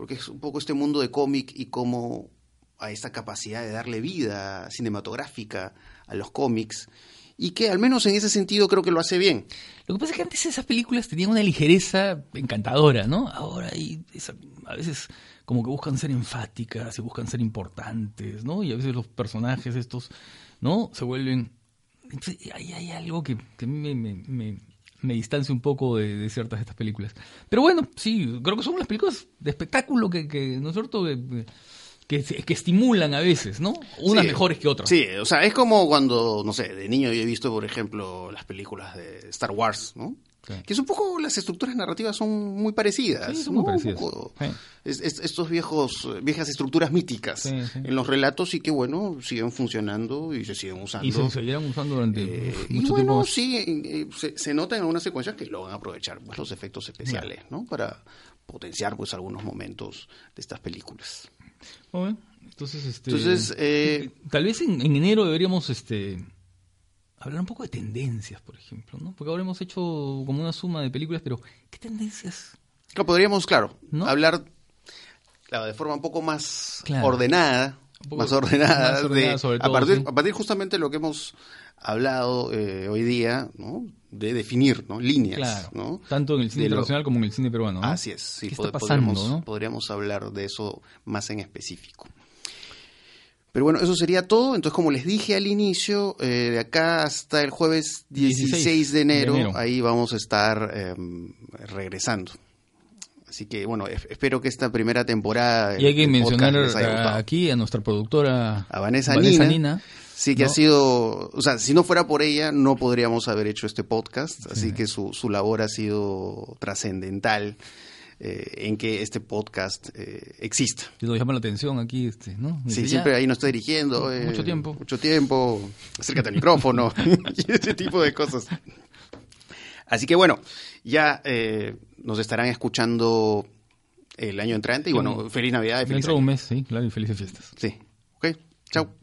Porque es un poco este mundo de cómic y cómo a esta capacidad de darle vida cinematográfica a los cómics, y que al menos en ese sentido creo que lo hace bien. Lo que pasa es que antes esas películas tenían una ligereza encantadora, ¿no? Ahora hay esa- a veces como que buscan ser enfáticas y buscan ser importantes, ¿no? Y a veces los personajes estos, ¿no? Se vuelven... Entonces, hay, hay algo que, que me, me- me distancia un poco de, de ciertas de estas películas. Pero bueno, sí, creo que son las películas de espectáculo que, que ¿no es cierto?, que, que, que estimulan a veces, ¿no? Unas Sí. mejores que otras. Sí, o sea, es como cuando, no sé, de niño yo he visto, por ejemplo, las películas de Star Wars, ¿no? Que es un poco, las estructuras narrativas son muy parecidas. Sí, son ¿no? muy Un parecidas. poco, Sí. es- es- estos viejos, viejas estructuras míticas Sí, en los relatos y que, bueno, siguen funcionando y se siguen usando. Y se seguirán usando durante Eh, y bueno, tiempo sí, eh, se, se nota en algunas secuencias que logran aprovechar pues, los efectos especiales, ¿no? Para potenciar pues algunos momentos de estas películas. Bien. Entonces, este, Entonces, eh, tal vez en, en enero deberíamos este, hablar un poco de tendencias, por ejemplo, ¿no? Porque ahora hemos hecho como una suma de películas, pero ¿qué tendencias? Claro, podríamos, claro, ¿No? hablar claro, de forma un poco más Claro. ordenada, más ordenada, más ordenada de- sobre a, partir, sí. a partir justamente de lo que hemos hablado eh, hoy día, ¿no? de definir ¿no? líneas. Claro. ¿no? Tanto en el cine De lo- internacional como en el cine peruano. ¿no? Así es, sí, ¿Qué pod- está pasando, podríamos, no? podríamos hablar de eso más en específico. Pero bueno, eso sería todo. Entonces, como les dije al inicio, eh, de acá hasta el jueves 16, 16 de, enero, de enero. ahí vamos a estar eh, regresando. Así que bueno, es- espero que esta primera temporada. Y hay que mencionar a- aquí a nuestra productora A Vanessa, Nina. Sí, que ¿no? ha sido, o sea, si no fuera por ella, no podríamos haber hecho este podcast, así que su, su labor ha sido trascendental eh, en que este podcast eh, exista. Que nos llama la atención aquí, este, ¿no? Sí, siempre ya, ahí nos está dirigiendo. eh, Mucho tiempo. Mucho tiempo, acércate al micrófono y ese tipo de cosas. Así que bueno, ya eh, nos estarán escuchando el año entrante y bueno, feliz Navidad y feliz Dentro de un mes, sí, claro, y felices fiestas. Sí, ok, chao.